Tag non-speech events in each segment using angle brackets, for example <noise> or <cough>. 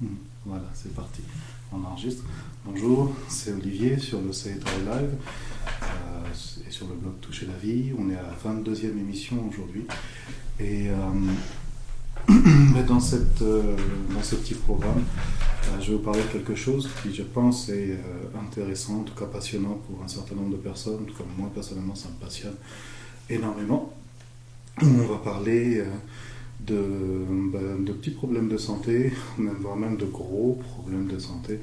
Hmm, voilà, c'est parti. On enregistre. Bonjour, c'est Olivier sur le CETA Live euh, et sur le blog Toucher la vie. On est à la 22e émission aujourd'hui. Et euh, <clears throat> dans, cette, euh, dans ce petit programme, je vais vous parler de quelque chose qui, je pense, est intéressant, en tout cas passionnant pour un certain nombre de personnes. Comme moi, personnellement, ça me passionne énormément. On va parler ben, de, petits problèmes de santé, voire même de gros problèmes de santé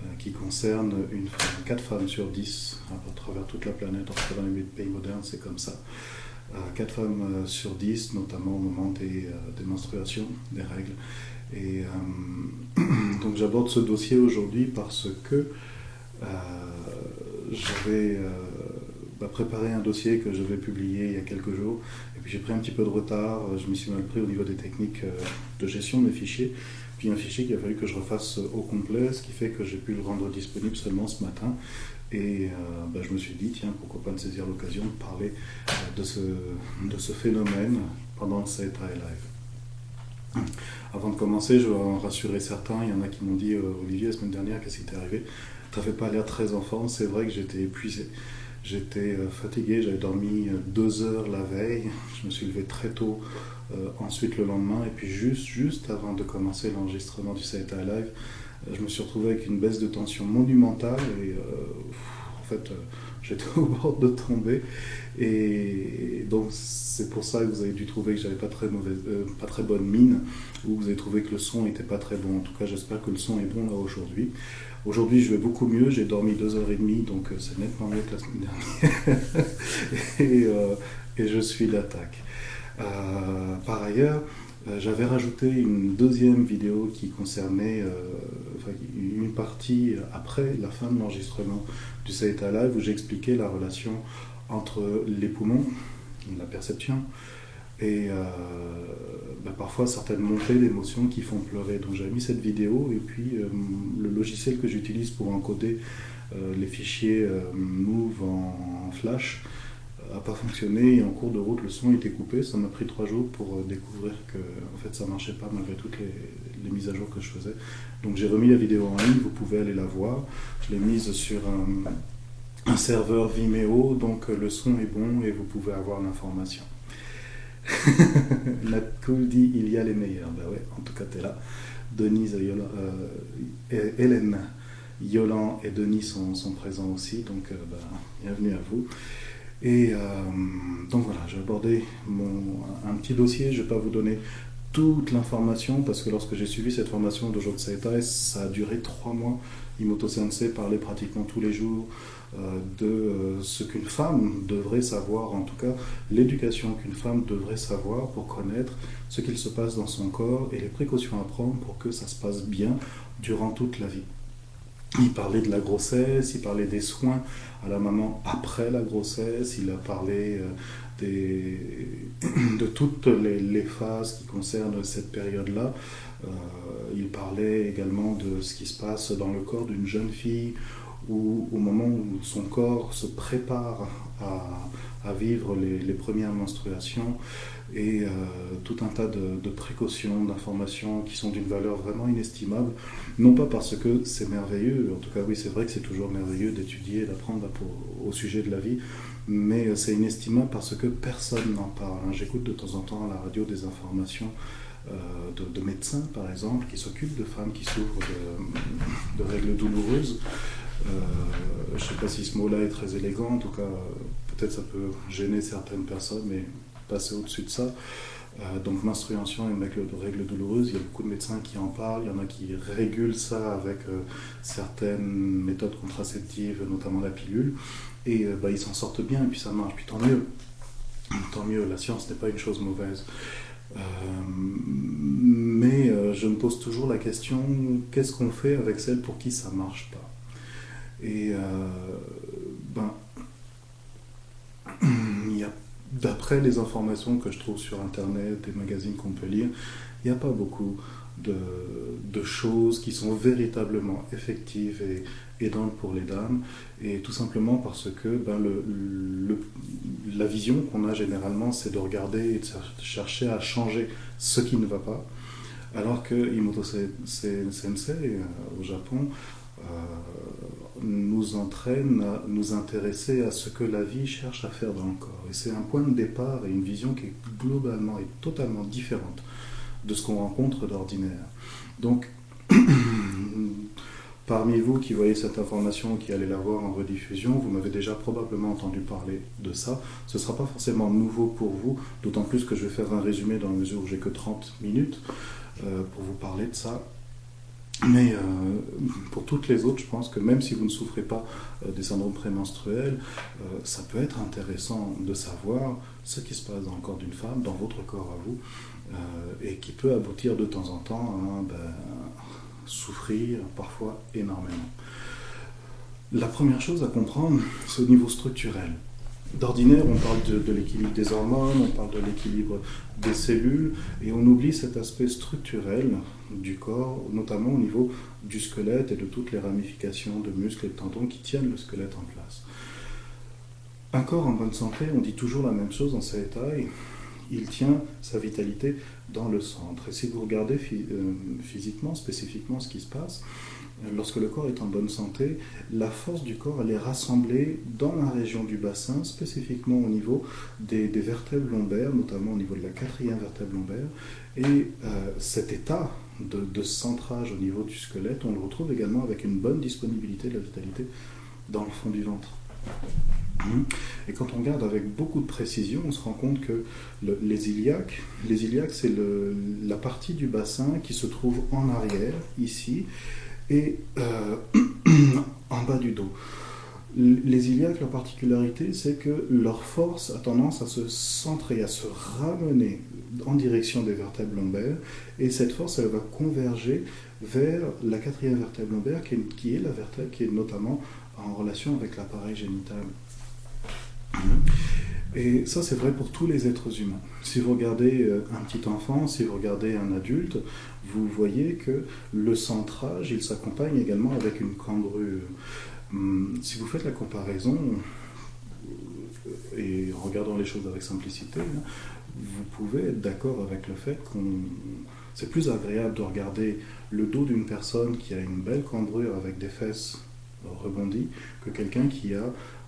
euh, qui concernent une 4 femmes sur 10 à travers toute la planète, en tout cas dans les pays modernes, c'est comme ça. 4 euh, femmes euh, sur 10, notamment au moment des, des menstruations, des règles. Et <clears throat> donc j'aborde ce dossier aujourd'hui parce que j'avais bah, préparé un dossier que je vais publier il y a quelques jours j'ai pris un petit peu de retard, je m'y suis mal pris au niveau des techniques euh, de gestion de mes fichiers. Puis un fichier qu'il a fallu que je refasse au complet, ce qui fait que j'ai pu le rendre disponible seulement ce matin. Et euh, bah, je me suis dit, tiens, pourquoi pas me saisir l'occasion de parler euh, de, ce, de phénomène pendant cette live. <clears throat> Avant de commencer, je vais en rassurer certains. Il y en a qui m'ont dit, Olivier, la semaine dernière, qu'est-ce qui t'est arrivé? Tu n'avais pas l'air très enfant. C'est vrai que j'étais épuisé. J'étais euh, fatigué, j'avais dormi euh, deux heures la veille, je me suis levé très tôt euh, ensuite le lendemain, et puis juste, juste avant de commencer l'enregistrement du CETA Live, je me suis retrouvé avec une baisse de tension monumentale, et en fait <laughs> j'étais au bord de tomber, et donc c'est pour ça que vous avez dû trouver que j'avais pas très mauvaise, pas très bonne mine, ou vous avez trouvé que le son n'était pas très bon. En tout cas, j'espère que le son est bon là aujourd'hui. Aujourd'hui, je vais beaucoup mieux. J'ai dormi deux heures et demie, donc euh, c'est nettement mieux que la semaine dernière. <laughs> Euh, et, je suis d'attaque. Euh, par ailleurs, j'avais rajouté une deuxième vidéo qui concernait une partie après la fin de l'enregistrement du Saïta Live où j'expliquais la relation entre les poumons, la perception, et euh, bah, parfois certaines montées d'émotions qui font pleurer. Donc j'avais mis cette vidéo et puis euh, le logiciel que j'utilise pour encoder euh, les fichiers Move en, Flash n'a pas fonctionné et en cours de route le son était coupé. Ça m'a pris trois jours pour découvrir que en fait ça marchait pas malgré toutes les, mises à jour que je faisais. Donc j'ai remis la vidéo en ligne, vous pouvez aller la voir. Je l'ai mise sur un serveur Vimeo, donc le son est bon et vous pouvez avoir l'information. <laughs> Cool dit il y a les meilleurs. Ben ouais, en tout cas, tu es là. Denise, euh, Hélène, Yolan et Denis sont, présents aussi, donc euh, ben, bienvenue à vous. Et euh, donc voilà, j'ai abordé mon, un petit dossier, je ne vais pas vous donner toute l'information parce que lorsque j'ai suivi cette formation de Joe Saita, ça a duré trois mois. Imoto Sensei parlait pratiquement tous les jours euh, de euh, ce qu'une femme devrait savoir, en tout cas l'éducation qu'une femme devrait savoir pour connaître ce qu'il se passe dans son corps et les précautions à prendre pour que ça se passe bien durant toute la vie. Il parlait de la grossesse, il parlait des soins à la maman après la grossesse, il a parlé euh, des, <clears throat> de toutes les, phases qui concernent cette période-là. il parlait également de ce qui se passe dans le corps d'une jeune fille où, au moment où son corps se prépare à, vivre les, premières menstruations et euh, tout un tas de, précautions, d'informations qui sont d'une valeur vraiment inestimable, non pas parce que c'est merveilleux, en tout cas oui c'est vrai que c'est toujours merveilleux d'étudier d'apprendre au sujet de la vie, mais c'est inestimable parce que personne n'en parle. Hein. J'écoute de temps en temps à la radio des informations euh, de, médecins, par exemple, qui s'occupent de femmes qui souffrent de règles douloureuses. Euh, je ne sais pas si ce mot-là est très élégant, en tout cas, peut-être ça peut gêner certaines personnes, mais passer au-dessus de ça. Euh, donc menstruation et règles douloureuses, il y a beaucoup de médecins qui en parlent, il y en a qui régulent ça avec euh, certaines méthodes contraceptives, notamment la pilule, et bah, ils s'en sortent bien, et puis ça marche, puis tant mieux. Tant mieux, la science n'est pas une chose mauvaise. mais je me pose toujours la question, qu'est-ce qu'on fait avec celles pour qui ça marche pas? Et euh, ben, <clears throat> d'après les informations que je trouve sur Internet, des magazines qu'on peut lire, il n'y a pas beaucoup de, choses qui sont véritablement effectives et aidantes pour les dames, et tout simplement parce que ben, le, la vision qu'on a généralement, c'est de regarder et de chercher à changer ce qui ne va pas, Alors que Imoto Sensei euh, au Japon euh, nous entraîne à nous intéresser à ce que la vie cherche à faire dans le corps. Et c'est un point de départ et une vision qui est globalement et totalement différente de ce qu'on rencontre d'ordinaire. Donc, <clears throat> parmi vous qui voyez cette information, qui allez la voir en rediffusion, vous m'avez déjà probablement entendu parler de ça. Ce ne sera pas forcément nouveau pour vous, d'autant plus que je vais faire un résumé dans la mesure où j'ai que 30 minutes euh, pour vous parler de ça. Mais euh, pour toutes les autres, je pense que même si vous ne souffrez pas euh, des syndromes prémenstruels, ça peut être intéressant de savoir ce qui se passe dans le corps d'une femme, dans votre corps à vous, et qui peut aboutir de temps en temps à ben, souffrir parfois énormément. La première chose à comprendre, c'est au niveau structurel. D'ordinaire, on parle de, l'équilibre des hormones, on parle de l'équilibre des cellules, et on oublie cet aspect structurel du corps, notamment au niveau du squelette et de toutes les ramifications de muscles et de tendons qui tiennent le squelette en place. Un corps en bonne santé, on dit toujours la même chose dans sa taille, il tient sa vitalité dans le centre. Et si vous regardez euh, physiquement, spécifiquement ce qui se passe, lorsque le corps est en bonne santé, la force du corps, elle est rassemblée dans la région du bassin, spécifiquement au niveau des, vertèbres lombaires, notamment au niveau de la quatrième vertèbre lombaire. Et euh, cet état de, centrage au niveau du squelette, on le retrouve également avec une bonne disponibilité de la vitalité dans le fond du ventre. Et quand on regarde avec beaucoup de précision, on se rend compte que les iliaques, les iliaques, c'est la partie du bassin qui se trouve en arrière, ici, et euh, <clears throat> en bas du dos. Les iliaques, leur particularité, c'est que leur force a tendance à se centrer, à se ramener en direction des vertèbres lombaires, et cette force, elle va converger vers la quatrième vertèbre lombaire, qui est, qui est la vertèbre qui est notamment en relation avec l'appareil génital. Et ça, c'est vrai pour tous les êtres humains. Si vous regardez euh, un petit enfant, si vous regardez un adulte, vous voyez que le centrage, il s'accompagne également avec une cambrure. Hum, si vous faites la comparaison, euh, et en regardant les choses avec simplicité, hein, vous pouvez être d'accord avec le fait qu'on c'est plus agréable de regarder le dos d'une personne qui a une belle cambrure avec des fesses rebondies que quelqu'un qui a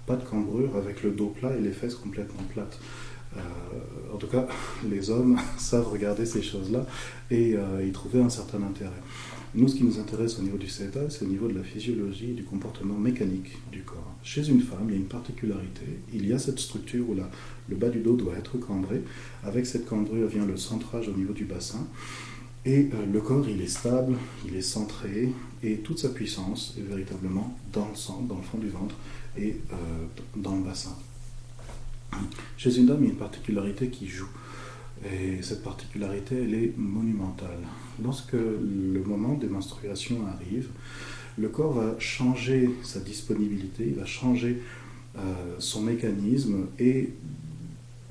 pas de cambrure avec le dos plat et les fesses complètement plates. Euh, en tout cas, <laughs> les hommes <laughs> savent regarder ces choses-là et euh, y trouver un certain intérêt. Nous, ce qui nous intéresse au niveau du CETA, c'est au niveau de la physiologie et du comportement mécanique du corps. Chez une femme, il y a une particularité. Il y a cette structure où le bas du dos doit être cambré. Avec cette cambrure vient le centrage au niveau du bassin. Et euh, le corps, il est stable, il est centré, et toute sa puissance est véritablement dans le centre, dans le fond du ventre et euh, dans le bassin. Chez une dame, il y a une particularité qui joue. Et cette particularité, elle est monumentale. Lorsque le moment des menstruations arrive, le corps va changer sa disponibilité, il va changer euh, son mécanisme et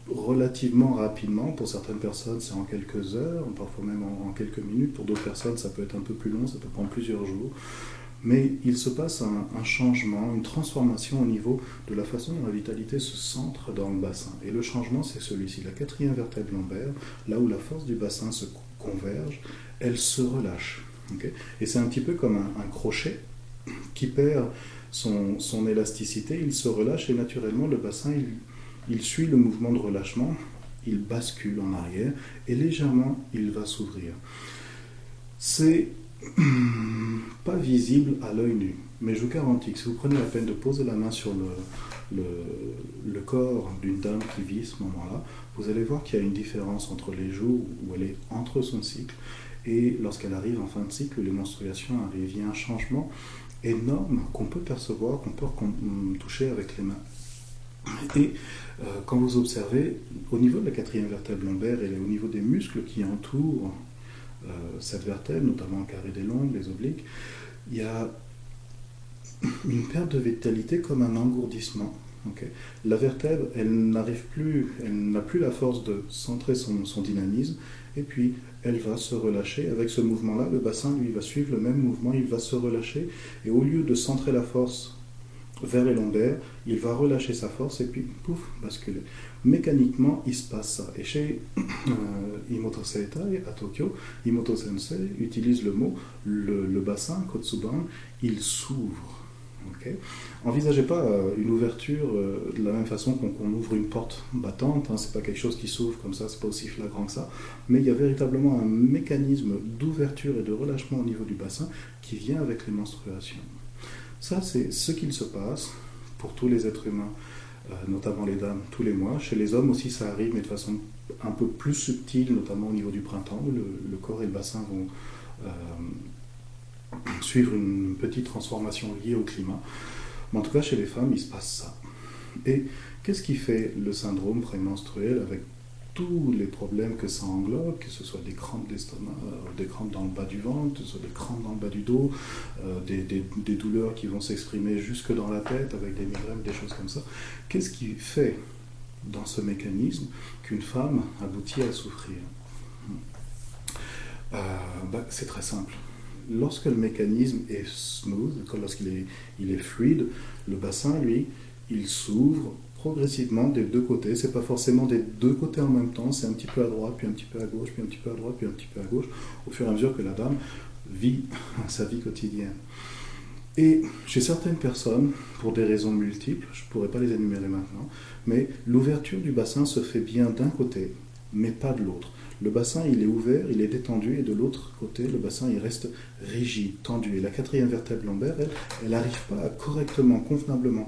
relativement rapidement. Pour certaines personnes, c'est en quelques heures, parfois même en, quelques minutes. Pour d'autres personnes, ça peut être un peu plus long, ça peut prendre plusieurs jours. Mais il se passe un, changement, une transformation au niveau de la façon dont la vitalité se centre dans le bassin. Et le changement, c'est celui-ci. La quatrième vertèbre lombaire, là où la force du bassin se converge, elle se relâche. Et c'est un petit peu comme un, crochet qui perd son, son, élasticité, il se relâche et naturellement le bassin, il, il suit le mouvement de relâchement, il bascule en arrière et légèrement il va s'ouvrir. C'est <clears throat> pas visible à l'œil nu, mais je vous garantis que si vous prenez la peine de poser la main sur le, corps d'une dame qui vit ce moment-là, vous allez voir qu'il y a une différence entre les jours où elle est entre son cycle et lorsqu'elle arrive en fin de cycle, les menstruations arrivent. Il y a un changement énorme qu'on peut percevoir, qu'on peut toucher avec les mains. Et euh, quand vous observez, au niveau de la quatrième vertèbre lombaire et au niveau des muscles qui entourent euh, cette vertèbre, notamment carré des longues, les obliques, il y a une perte de vitalité comme un engourdissement. la vertèbre, elle n'arrive plus, elle n'a plus la force de centrer son, son, dynamisme, et puis elle va se relâcher. Avec ce mouvement-là, le bassin, lui, va suivre le même mouvement, il va se relâcher, et au lieu de centrer la force vers les lombaires, il va relâcher sa force et puis pouf, basculer. Mécaniquement, il se passe ça. Et chez euh, Imoto Seitai, à Tokyo, Imoto Sensei utilise le mot le, bassin, Kotsuban, il s'ouvre. Envisagez pas euh, une ouverture euh, de la même façon qu'on ouvre une porte battante, hein, c'est pas quelque chose qui s'ouvre comme ça, c'est pas aussi flagrant que ça, mais il y a véritablement un mécanisme d'ouverture et de relâchement au niveau du bassin qui vient avec les menstruations. Ça, c'est ce qu'il se passe pour tous les êtres humains, notamment les dames, tous les mois. Chez les hommes aussi, ça arrive, mais de façon un peu plus subtile, notamment au niveau du printemps, où le, corps et le bassin vont suivre une petite transformation liée au climat. Mais en tout cas, chez les femmes, il se passe ça. Et qu'est-ce qui fait le syndrome prémenstruel avec tous les problèmes que ça englobe, que ce soit des crampes d'estomac, euh, des crampes dans le bas du ventre, ce soit des crampes dans le bas du dos, euh, des, douleurs qui vont s'exprimer jusque dans la tête avec des migraines, des choses comme ça. Qu'est-ce qui fait dans ce mécanisme qu'une femme aboutit à souffrir? Euh, bah, C'est très simple lorsque le mécanisme est smooth, lorsqu'il est, il est fluide, le bassin, lui, il s'ouvre progressivement des deux côtés. C'est pas forcément des deux côtés en même temps, c'est un petit peu à droite, puis un petit peu à gauche, puis un petit peu à droite, puis un petit peu à gauche, au fur et à mesure que la dame vit <laughs> sa vie quotidienne. Et chez certaines personnes, pour des raisons multiples, je ne pourrais pas les énumérer maintenant, mais l'ouverture du bassin se fait bien d'un côté, mais pas de l'autre. Le bassin, il est ouvert, il est détendu, et de l'autre côté, le bassin, il reste rigide, tendu. Et la quatrième vertèbre lombaire, elle, elle n'arrive pas à correctement, convenablement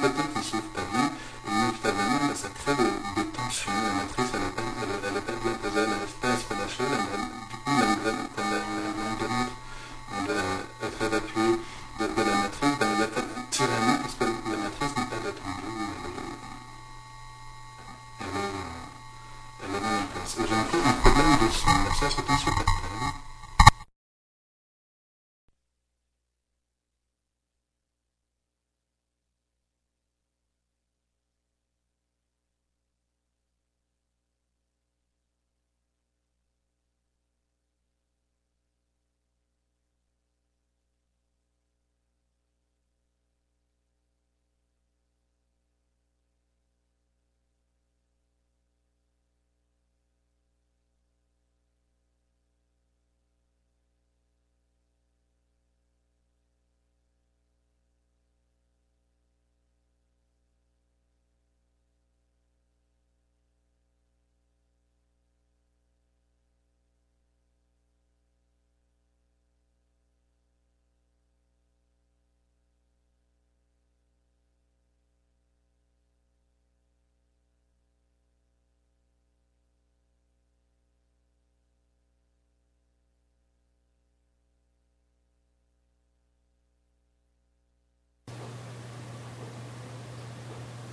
que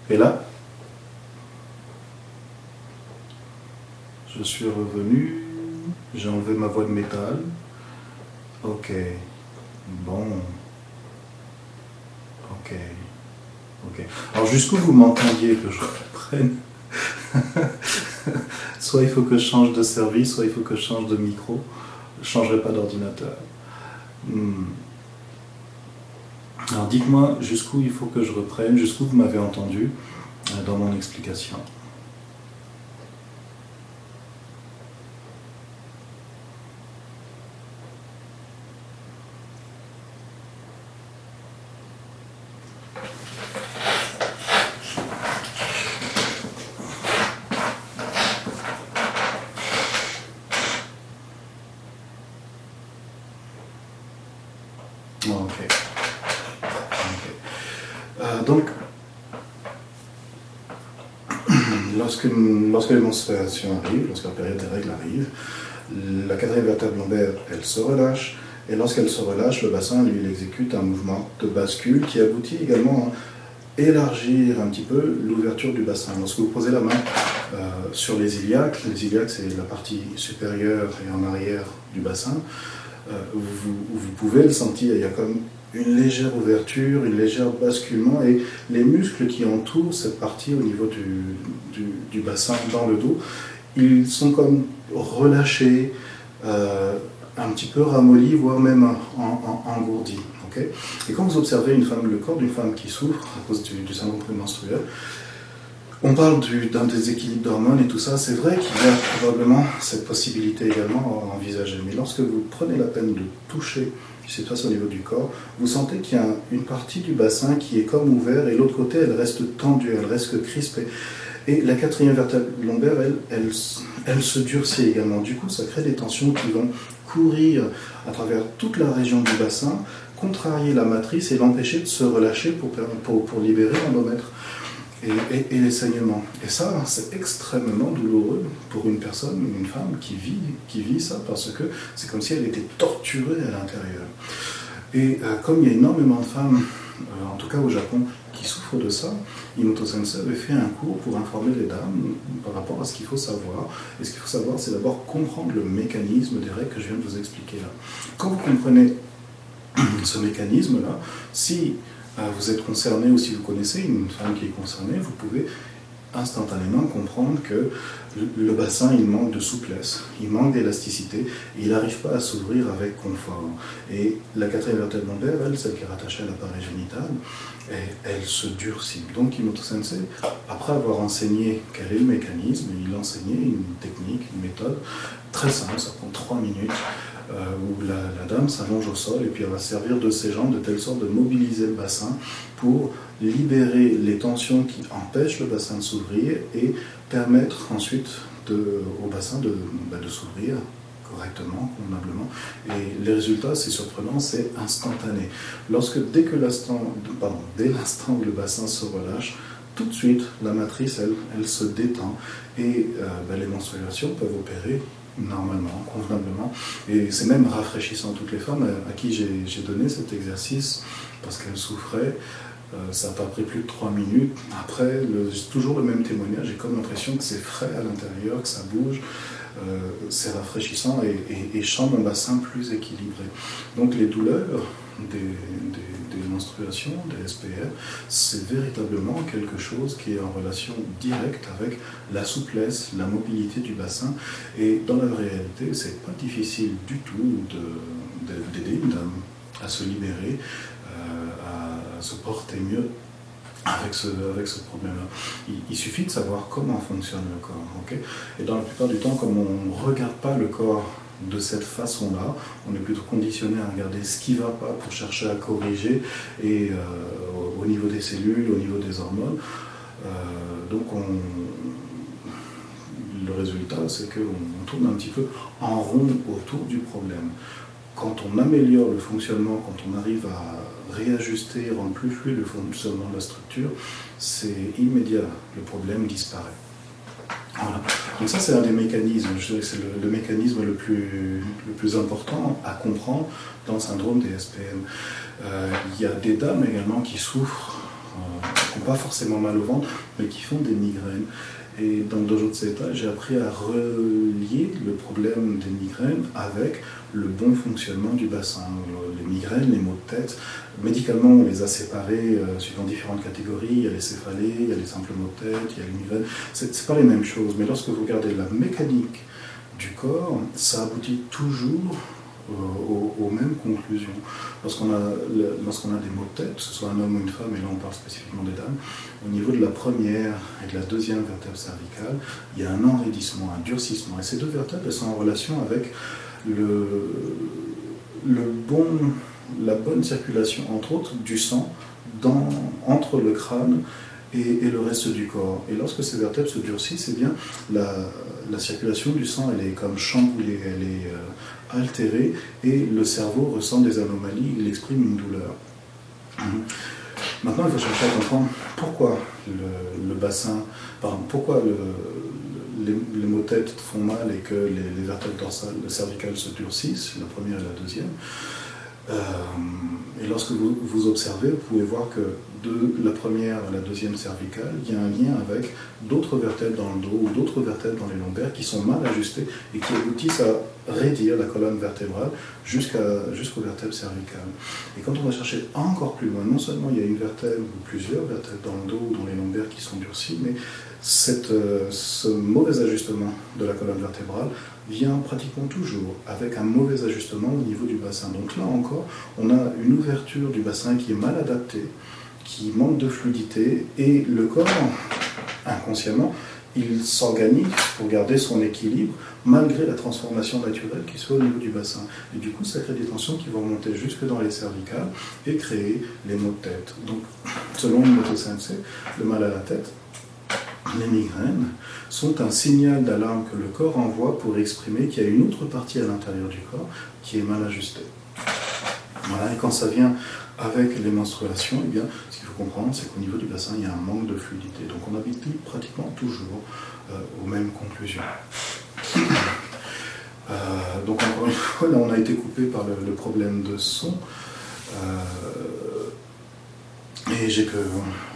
Et là, je suis revenu, j'ai enlevé ma voix de métal. Ok, bon. Ok, ok. Alors jusqu'où vous m'entendiez que je reprenne <laughs> Soit il faut que je change de service, soit il faut que je change de micro. Je ne changerai pas d'ordinateur. Hmm. Alors dites-moi jusqu'où il faut que je reprenne, jusqu'où vous m'avez entendu euh, dans mon explication. Arrivent, lorsque la période des règles arrive, la quatrième vertèbre lombaire, elle se relâche. Et lorsqu'elle se relâche, le bassin, lui, exécute un mouvement de bascule qui aboutit également à élargir un petit peu l'ouverture du bassin. Lorsque vous posez la main euh, sur les iliaques, les iliaques c'est la partie supérieure et en arrière du bassin, euh, vous, vous, pouvez le sentir, il y a comme une légère ouverture, une légère basculement, et les muscles qui entourent cette partie au niveau du, du, bassin dans le dos, ils sont comme relâchés, euh, un petit peu ramollis, voire même engourdis. et quand vous observez une femme, le corps d'une femme qui souffre à cause du, syndrome prémenstruel, on parle d'un déséquilibre d'hormones et tout ça. C'est vrai qu'il y a probablement cette possibilité également à envisager. Mais lorsque vous prenez la peine de toucher ce qui se passe au niveau du corps, vous sentez qu'il y a une partie du bassin qui est comme ouverte et l'autre côté, elle reste tendue, elle reste crispée. Et la quatrième vertèbre lombaire, elle, se durcit également. Du coup, ça crée des tensions qui vont courir à travers toute la région du bassin, contrarier la matrice et l'empêcher de se relâcher pour, pour libérer l'endomètre et, les saignements. Et ça, c'est extrêmement douloureux pour une personne, une femme qui vit, qui vit ça, parce que c'est comme si elle était torturée à l'intérieur. Et euh, comme il y a énormément de femmes, euh, en tout cas au Japon, qui souffrent de ça, Imoto Sensei avait fait un cours pour informer les dames par rapport à ce qu'il faut savoir. Et ce qu'il faut savoir, c'est d'abord comprendre le mécanisme des règles que je viens de vous expliquer là. Quand vous comprenez ce mécanisme-là, si vous êtes concerné ou si vous connaissez une femme qui est concernée, vous pouvez instantanément comprendre que le bassin, il manque de souplesse, il manque d'élasticité, il n'arrive pas à s'ouvrir avec confort. Et la quatrième vertèbre lombaire, elle, celle qui est rattachée à l'appareil génital, elle, se durcit. Donc Imoto Sensei, après avoir enseigné quel est le mécanisme, il enseignait une technique, une méthode très simple, ça prend trois minutes, euh, où la, dame s'allonge au sol et puis elle va servir de ses jambes de telle sorte de mobiliser le bassin pour libérer les tensions qui empêchent le bassin de s'ouvrir et permettre ensuite au bassin de, bah, de s'ouvrir correctement, convenablement. Et les résultats, c'est surprenant, c'est instantané. Lorsque dès que l'instant, pardon, dès l'instant où le bassin se relâche, tout de suite, la matrice, elle, elle se détend et euh, bah, les menstruations peuvent opérer normalement, convenablement. Et c'est même rafraîchissant. Toutes les femmes à, qui j'ai donné cet exercice, parce qu'elles souffraient, euh, ça n'a pas pris plus de trois minutes. Après, toujours le même témoignage. J'ai comme l'impression que c'est frais à l'intérieur, que ça bouge. Euh, c'est rafraîchissant et, et, et un bassin plus équilibré. Donc les douleurs des, des SPR, c'est véritablement quelque chose qui est en relation directe avec la souplesse, la mobilité du bassin. Et dans la réalité, c'est pas difficile du tout d'aider une dame à se libérer, euh, à se porter mieux avec ce, avec ce problème-là. Il, suffit de savoir comment fonctionne le corps. et dans la plupart du temps, comme on ne regarde pas le corps de cette façon-là, on est plutôt conditionné à regarder ce qui ne va pas pour chercher à corriger, euh, au niveau des cellules, au niveau des hormones. Euh, donc on, le résultat, c'est qu'on tourne un petit peu en rond autour du problème. Quand on améliore le fonctionnement, quand on arrive à réajuster, rendre plus fluide le fonctionnement de la structure, c'est immédiat, le problème disparaît. Donc ça, c'est un des mécanismes, je dirais que c'est le, mécanisme le plus, le plus important à comprendre dans le syndrome des SPM. Euh, il y a des dames également qui souffrent, euh, qui n'ont pas forcément mal au ventre, mais qui font des migraines. Et dans le dojo de Seta, j'ai appris à relier le problème des migraines avec le bon fonctionnement du bassin. Les migraines, les maux de tête, médicalement, on les a séparés euh, suivant différentes catégories. Il y a les céphalées, il y a les simples maux de tête, il y a les migraines. Ce pas les mêmes choses, mais lorsque vous regardez la mécanique du corps, ça aboutit toujours euh, aux, mêmes conclusions. Lorsqu'on a, lorsqu'on a des maux de tête, que ce soit un homme ou une femme, et là on parle spécifiquement des dames, au niveau de la première et de la deuxième vertèbre cervicale, il y a un enraidissement, un durcissement. Et ces deux vertèbres elles sont en relation avec le, le bon, la bonne circulation, entre autres, du sang dans, entre le crâne et, le reste du corps. Et lorsque ces vertèbres se durcissent, eh bien, la, la circulation du sang, elle est comme chamboulée, elle est euh, altéré et le cerveau ressent des anomalies, il exprime une douleur. Maintenant, il faut chercher à comprendre pourquoi le, bassin, pardon, pourquoi les, les, maux tête font mal et que les, vertèbres dorsales, cervicales se durcissent, la première et la deuxième. et lorsque vous, vous observez, vous pouvez voir que de la première à la deuxième cervicale, il y a un lien avec d'autres vertèbres dans le dos ou d'autres vertèbres dans les lombaires qui sont mal ajustées et qui aboutissent à raidir la colonne vertébrale jusqu'aux vertèbres cervicales. Et quand on va chercher encore plus loin, non seulement il y a une vertèbre ou plusieurs vertèbres dans le dos ou dans les lombaires qui sont durcies, mais euh, ce mauvais ajustement de la colonne vertébrale vient pratiquement toujours avec un mauvais ajustement au niveau du bassin. Donc là encore, on a une ouverture du bassin qui est mal adaptée, qui manque de fluidité et le corps, inconsciemment, il s'organise pour garder son équilibre malgré la transformation naturelle qui se fait au niveau du bassin. Et du coup, ça crée des tensions qui vont monter jusque dans les cervicales et créer les maux de tête. Donc, selon le Sensei, le mal à la tête, les migraines sont un signal d'alarme que le corps envoie pour exprimer qu'il y a une autre partie à l'intérieur du corps qui est mal ajustée. Voilà, et quand ça vient avec les menstruations, eh bien, ce qu'il faut comprendre, c'est qu'au niveau du bassin, il y a un manque de fluidité. Donc on habite pratiquement toujours euh, aux mêmes conclusions. Euh, donc encore une fois, on a été coupé par le, problème de son. Euh, et que,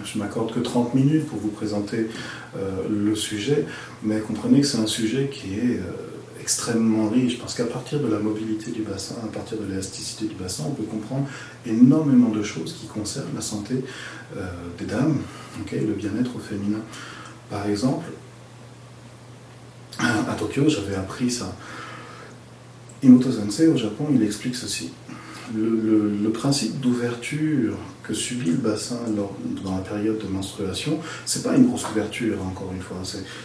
je m'accorde que 30 minutes pour vous présenter le sujet, mais comprenez que c'est un sujet qui est extrêmement riche, parce qu'à partir de la mobilité du bassin, à partir de l'élasticité du bassin, on peut comprendre énormément de choses qui concernent la santé euh, des dames le bien-être féminin. Par exemple, à Tokyo, j'avais appris ça. Imoto Sensei, au Japon, il explique ceci le, principe d'ouverture que subit le bassin dans la période de menstruation, c'est pas une grosse ouverture, encore une fois,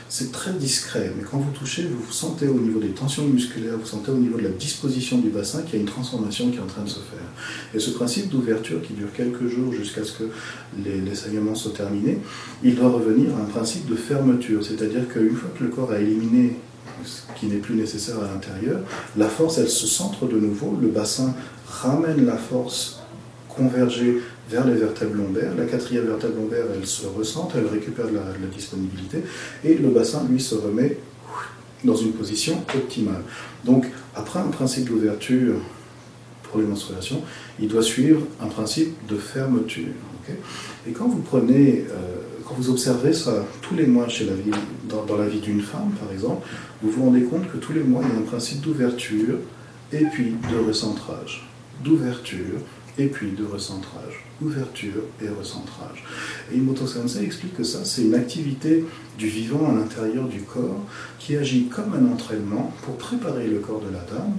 c'est très discret. Mais quand vous touchez, vous, sentez au niveau des tensions musculaires, vous sentez au niveau de la disposition du bassin qu'il y a une transformation qui est en train de se faire. Et ce principe d'ouverture qui dure quelques jours jusqu'à ce que les, les saignements soient terminés, il doit revenir à un principe de fermeture, c'est-à-dire qu'une fois que le corps a éliminé ce qui n'est plus nécessaire à l'intérieur, la force, elle se centre de nouveau, le bassin ramène la force convergée vers les vertèbres lombaires. La quatrième vertèbre lombaire, elle se ressent, elle récupère la, la disponibilité, et le bassin, lui, se remet dans une position optimale. Donc, après un principe d'ouverture pour les menstruations, il doit suivre un principe de fermeture. et quand vous prenez, euh, quand vous observez ça tous les mois chez la vie, dans, dans la vie d'une femme, par exemple, vous vous rendez compte que tous les mois, il y a un principe d'ouverture et puis de recentrage d'ouverture et puis de recentrage. Ouverture et recentrage. Et Imoto Sensei explique que ça, c'est une activité du vivant à l'intérieur du corps qui agit comme un entraînement pour préparer le corps de la dame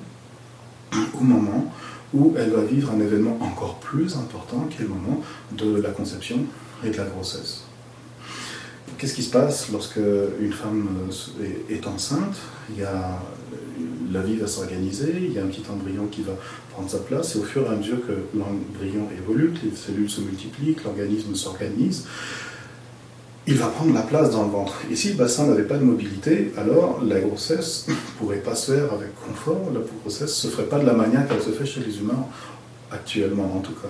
au moment où elle va vivre un événement encore plus important qui est le moment de la conception et de la grossesse. Qu'est-ce qui se passe lorsque une femme est enceinte? Il y a la vie va s'organiser, il y a un petit embryon qui va prendre sa place, et au fur et à mesure que l'embryon évolue, les cellules se multiplient, l'organisme s'organise, il va prendre la place dans le ventre. Et si le bassin n'avait pas de mobilité, alors la grossesse ne <coughs> pourrait pas se faire avec confort, la grossesse ne se ferait pas de la manière qu'elle se fait chez les humains actuellement en tout cas.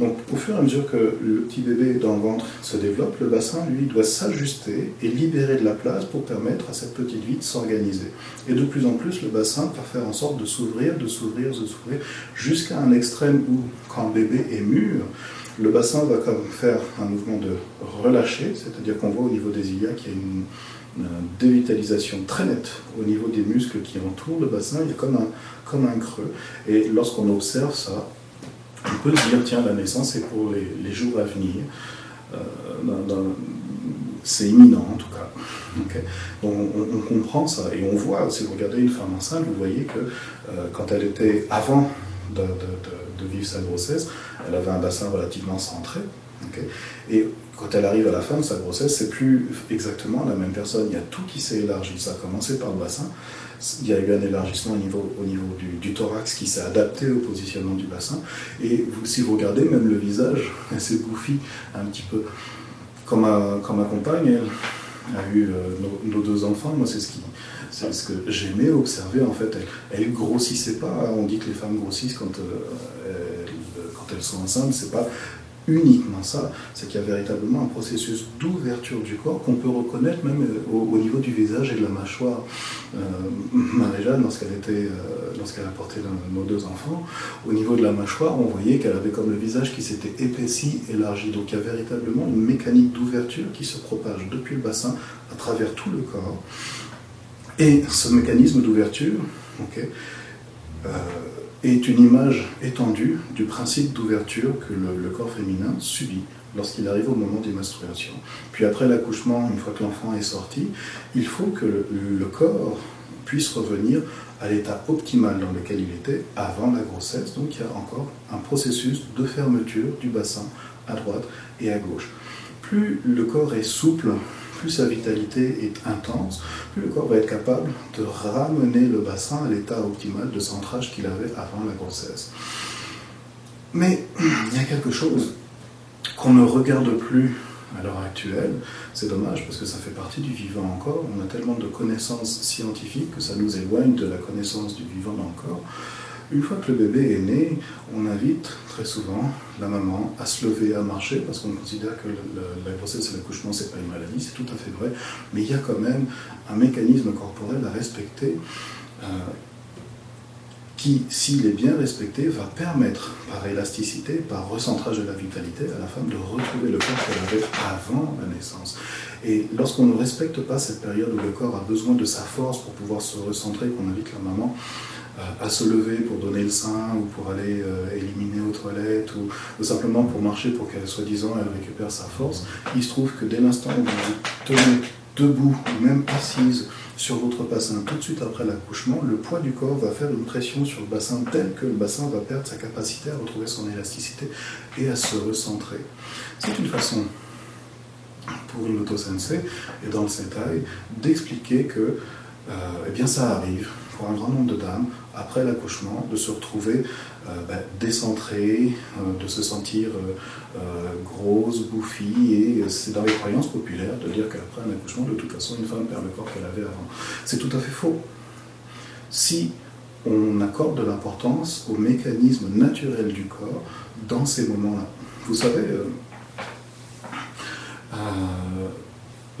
Donc, au fur et à mesure que le petit bébé dans le ventre se développe, le bassin, lui, doit s'ajuster et libérer de la place pour permettre à cette petite vie de s'organiser. Et de plus en plus, le bassin va faire en sorte de s'ouvrir, de s'ouvrir, de s'ouvrir, jusqu'à un extrême où, quand le bébé est mûr, le bassin va faire un mouvement de relâcher, c'est-à-dire qu'on voit au niveau des iliacs qu'il y a une, dévitalisation très nette au niveau des muscles qui entourent le bassin, il y a comme un, comme un creux. Et lorsqu'on observe ça, on peut dire, tiens, la naissance c'est pour les, jours à venir. Euh, c'est imminent en tout cas. Donc on, comprend ça et on voit, si vous regardez une femme enceinte, vous voyez que euh, quand elle était avant de, vivre sa grossesse, elle avait un bassin relativement centré. et quand elle arrive à la fin de sa grossesse, c'est plus exactement la même personne. Il y a tout qui s'est élargi. Ça a commencé par le bassin, il y a eu un élargissement au niveau, au niveau du, thorax qui s'est adapté au positionnement du bassin. Et si vous regardez, même le visage <laughs> s'est bouffi un petit peu. Comme ma, ma compagne, elle a eu euh, nos, deux enfants, moi c'est ce, qui, c'est ce que j'aimais observer en fait. Elle, ne grossissait pas, on dit que les femmes grossissent quand, euh, elles, quand elles sont enceintes, c'est pas uniquement ça, c'est qu'il y a véritablement un processus d'ouverture du corps qu'on peut reconnaître même euh, au, niveau du visage et de la mâchoire. Euh, Marie-Jeanne, lorsqu'elle était, euh, lorsqu'elle a porté nos deux enfants, au niveau de la mâchoire, on voyait qu'elle avait comme le visage qui s'était épaissi, élargi. Donc il y a véritablement une mécanique d'ouverture qui se propage depuis le bassin à travers tout le corps. Et ce mécanisme d'ouverture, ok, euh, est une image étendue du principe d'ouverture que le, corps féminin subit lorsqu'il arrive au moment des menstruations. Puis après l'accouchement, une fois que l'enfant est sorti, il faut que le, corps puisse revenir à l'état optimal dans lequel il était avant la grossesse. Donc il y a encore un processus de fermeture du bassin à droite et à gauche. Plus le corps est souple, plus sa vitalité est intense, plus le corps va être capable de ramener le bassin à l'état optimal de centrage qu'il avait avant la grossesse. Mais <clears throat> il y a quelque chose qu'on ne regarde plus à l'heure actuelle. C'est dommage parce que ça fait partie du vivant encore. On a tellement de connaissances scientifiques que ça nous éloigne de la connaissance du vivant encore. Une fois que le bébé est né, on invite très souvent la maman à se lever, à marcher, parce qu'on considère que la grossesse et l'accouchement, ce n'est pas une maladie, c'est tout à fait vrai, mais il y a quand même un mécanisme corporel à respecter. Euh, qui, s'il est bien respecté, va permettre, par élasticité, par recentrage de la vitalité, à la femme de retrouver le corps qu'elle avait avant la naissance. Et lorsqu'on ne respecte pas cette période où le corps a besoin de sa force pour pouvoir se recentrer, qu'on invite la maman à se lever pour donner le sein ou pour aller euh, éliminer aux toilettes ou, simplement pour marcher pour qu'elle, soi-disant, elle récupère sa force, il se trouve que dès l'instant où vous tenez debout ou même assise sur votre bassin tout de suite après l'accouchement, le poids du corps va faire une pression sur le bassin telle que le bassin va perdre sa capacité à retrouver son élasticité et à se recentrer. C'est une façon pour une auto-sensei et dans le Sentai d'expliquer que euh, eh bien ça arrive pour un grand nombre de dames, après l'accouchement, de se retrouver euh, ben, décentrée, euh, de se sentir euh, grosse, bouffie, et c'est dans les croyances populaires de dire qu'après un accouchement, de toute façon, une femme perd le corps qu'elle avait avant. C'est tout à fait faux. Si on accorde de l'importance au mécanisme naturel du corps dans ces moments-là. Vous savez,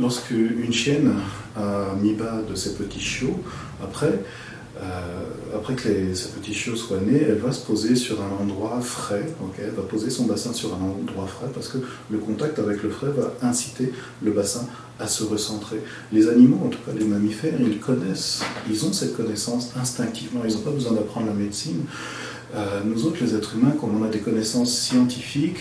lorsque une chienne a mis bas de ses petits chiots, après, euh, après que les, ces petits chiots soient nés, elle va se poser sur un endroit frais, elle va poser son bassin sur un endroit frais parce que le contact avec le frais va inciter le bassin à se recentrer. Les animaux, en tout cas les mammifères, ils connaissent, ils ont cette connaissance instinctivement, ils n'ont pas besoin d'apprendre la médecine. Euh, nous autres, les êtres humains, comme on a des connaissances scientifiques,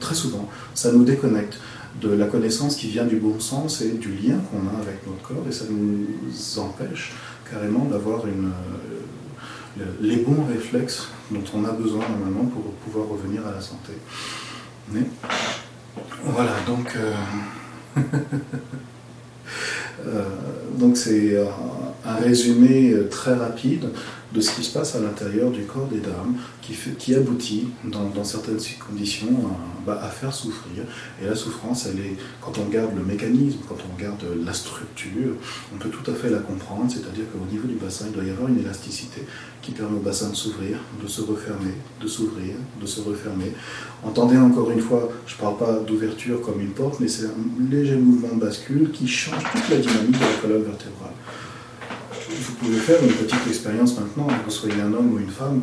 très souvent, ça nous déconnecte de la connaissance qui vient du bon sens et du lien qu'on a avec notre corps, et ça nous empêche carrément d'avoir une, euh, les bons réflexes dont on a besoin normalement pour pouvoir revenir à la santé. Voilà, donc euh, <laughs> euh, donc c'est un résumé très rapide de ce qui se passe à l'intérieur du corps des dames, qui, qui aboutit, dans, certaines conditions, bah, à, faire souffrir. Et la souffrance, elle est, quand on regarde le mécanisme, quand on regarde la structure, on peut tout à fait la comprendre, c'est-à-dire qu'au niveau du bassin, il doit y avoir une élasticité qui permet au bassin de s'ouvrir, de se refermer, de s'ouvrir, de se refermer. Entendez encore une fois, je ne parle pas d'ouverture comme une porte, mais c'est un léger mouvement de bascule qui change toute la dynamique de la colonne vertébrale vous pouvez faire une petite expérience maintenant, que vous soyez un homme ou une femme,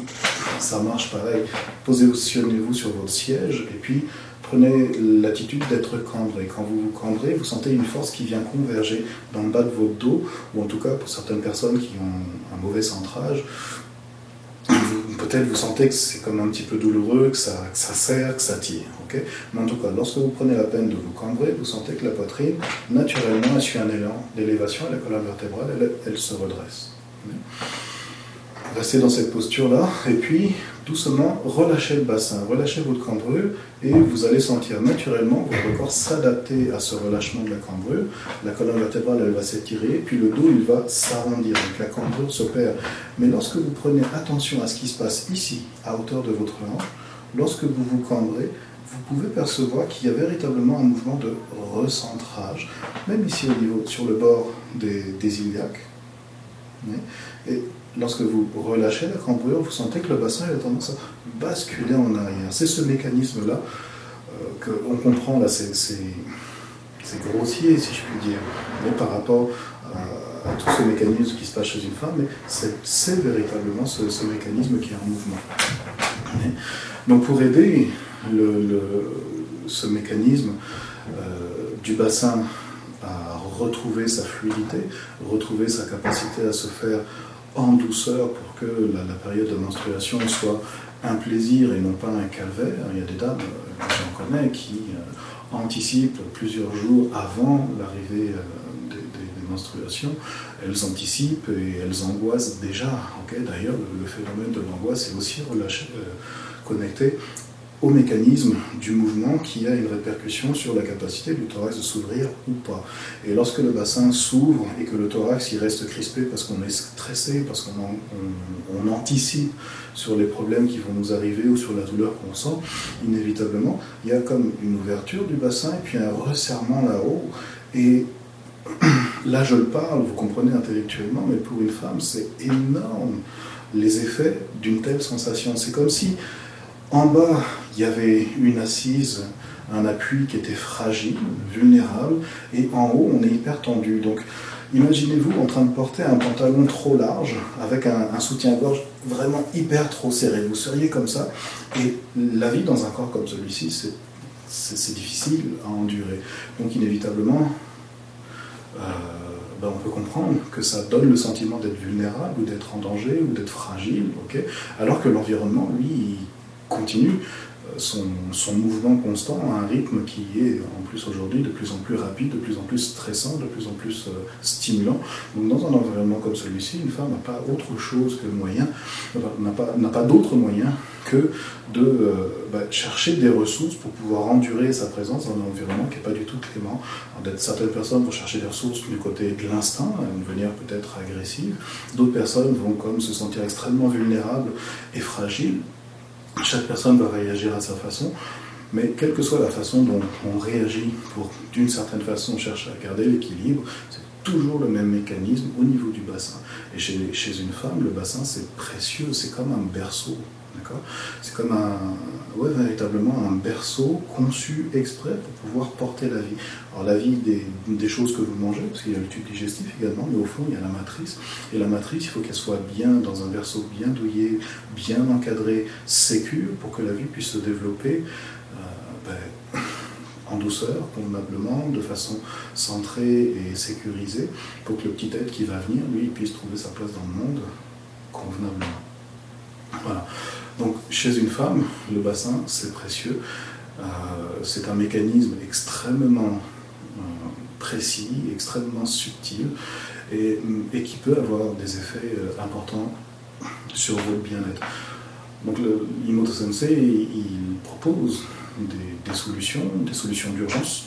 ça marche pareil. Positionnez-vous sur votre siège et puis prenez l'attitude d'être cambré. Quand vous vous cambrez, vous sentez une force qui vient converger dans le bas de votre dos, ou en tout cas pour certaines personnes qui ont un mauvais centrage, peut-être vous sentez que c'est comme un petit peu douloureux, que ça, ça serre, que ça tire. Mais en tout cas, lorsque vous prenez la peine de vous cambrer, vous sentez que la poitrine, naturellement, suit un élan d'élévation et la colonne vertébrale, elle, se redresse. Restez dans cette posture-là, et puis doucement relâchez le bassin, relâchez votre cambrure, et vous allez sentir naturellement votre corps s'adapter à ce relâchement de la cambrure. La colonne vertébrale, elle va s'étirer, puis le dos, il va s'arrondir, donc la cambrure se perd. Mais lorsque vous prenez attention à ce qui se passe ici, à hauteur de votre hanche, lorsque vous vous cambrez, vous pouvez percevoir qu'il y a véritablement un mouvement de recentrage, même ici au niveau, sur le bord des, des iliaques. Et lorsque vous relâchez la cambrure, vous sentez que le bassin a tendance à basculer en arrière. C'est ce mécanisme-là qu'on comprend là, c'est grossier si je puis dire, par rapport tout ce mécanisme qui se passe chez une femme, mais c'est véritablement ce, mécanisme qui est en mouvement. Donc pour aider ce mécanisme du bassin à retrouver sa fluidité, retrouver sa capacité à se faire en douceur pour que la, période de menstruation soit un plaisir et non pas un calvaire. Il y a des dames, euh, que j'en connais, qui euh, anticipent plusieurs jours avant l'arrivée euh, Elles anticipent et elles angoissent déjà. D'ailleurs, le, phénomène de l'angoisse est aussi relâché, connecté au mécanisme du mouvement qui a une répercussion sur la capacité du thorax de s'ouvrir ou pas. Et lorsque le bassin s'ouvre et que le thorax y reste crispé parce qu'on est stressé, parce qu'on on, anticipe sur les problèmes qui vont nous arriver ou sur la douleur qu'on sent, inévitablement, il y a comme une ouverture du bassin et puis un resserrement là-haut. Et <clears throat> là, je le parle, vous comprenez intellectuellement, mais pour une femme, c'est énorme les effets d'une telle sensation. C'est comme si en bas, il y avait une assise, un appui qui était fragile, vulnérable, et en haut, on est hyper tendu. Donc, imaginez-vous en train de porter un pantalon trop large, avec un, soutien-gorge vraiment hyper trop serré. Vous seriez comme ça, et la vie dans un corps comme celui-ci, c'est difficile à endurer. Donc, inévitablement, ben, on peut comprendre que ça donne le sentiment d'être vulnérable ou d'être en danger ou d'être fragile, alors que l'environnement, lui, continue euh, son, mouvement constant à un rythme qui est en plus aujourd'hui de plus en plus rapide, de plus en plus stressant, de plus en plus euh, stimulant. Donc dans un environnement comme celui-ci, une femme n'a pas autre chose que moyen, n'a pas, pas d'autre moyen que de euh, bah, chercher des ressources pour pouvoir endurer sa présence dans un environnement qui n'est pas du tout clément. certaines personnes vont chercher des ressources du côté de l'instinct, une manière peut-être agressive. D'autres personnes vont comme se sentir extrêmement vulnérables et fragiles chaque personne va réagir à sa façon, mais quelle que soit la façon dont on réagit pour, d'une certaine façon, chercher à garder l'équilibre, c'est toujours le même mécanisme au niveau du bassin. Et chez, chez une femme, le bassin, c'est précieux, c'est comme un berceau. C'est comme un, ouais, véritablement un berceau conçu exprès pour pouvoir porter la vie. Alors la vie des, des choses que vous mangez, parce qu'il y a le tube digestif également, mais au fond il y a la matrice. Et la matrice, il faut qu'elle soit bien dans un berceau bien douillé, bien encadré, sécure, pour que la vie puisse se développer euh, ben, <coughs> en douceur, convenablement, de façon centrée et sécurisée, pour que le petit être qui va venir, lui, puisse trouver sa place dans le monde convenablement. Voilà. Donc chez une femme, le bassin, c'est précieux. Euh, c'est un mécanisme extrêmement euh, précis, extrêmement subtil, et, qui peut avoir des effets euh, importants sur votre bien-être. Donc l'Imoto Sensei, il, propose des, solutions, des solutions d'urgence,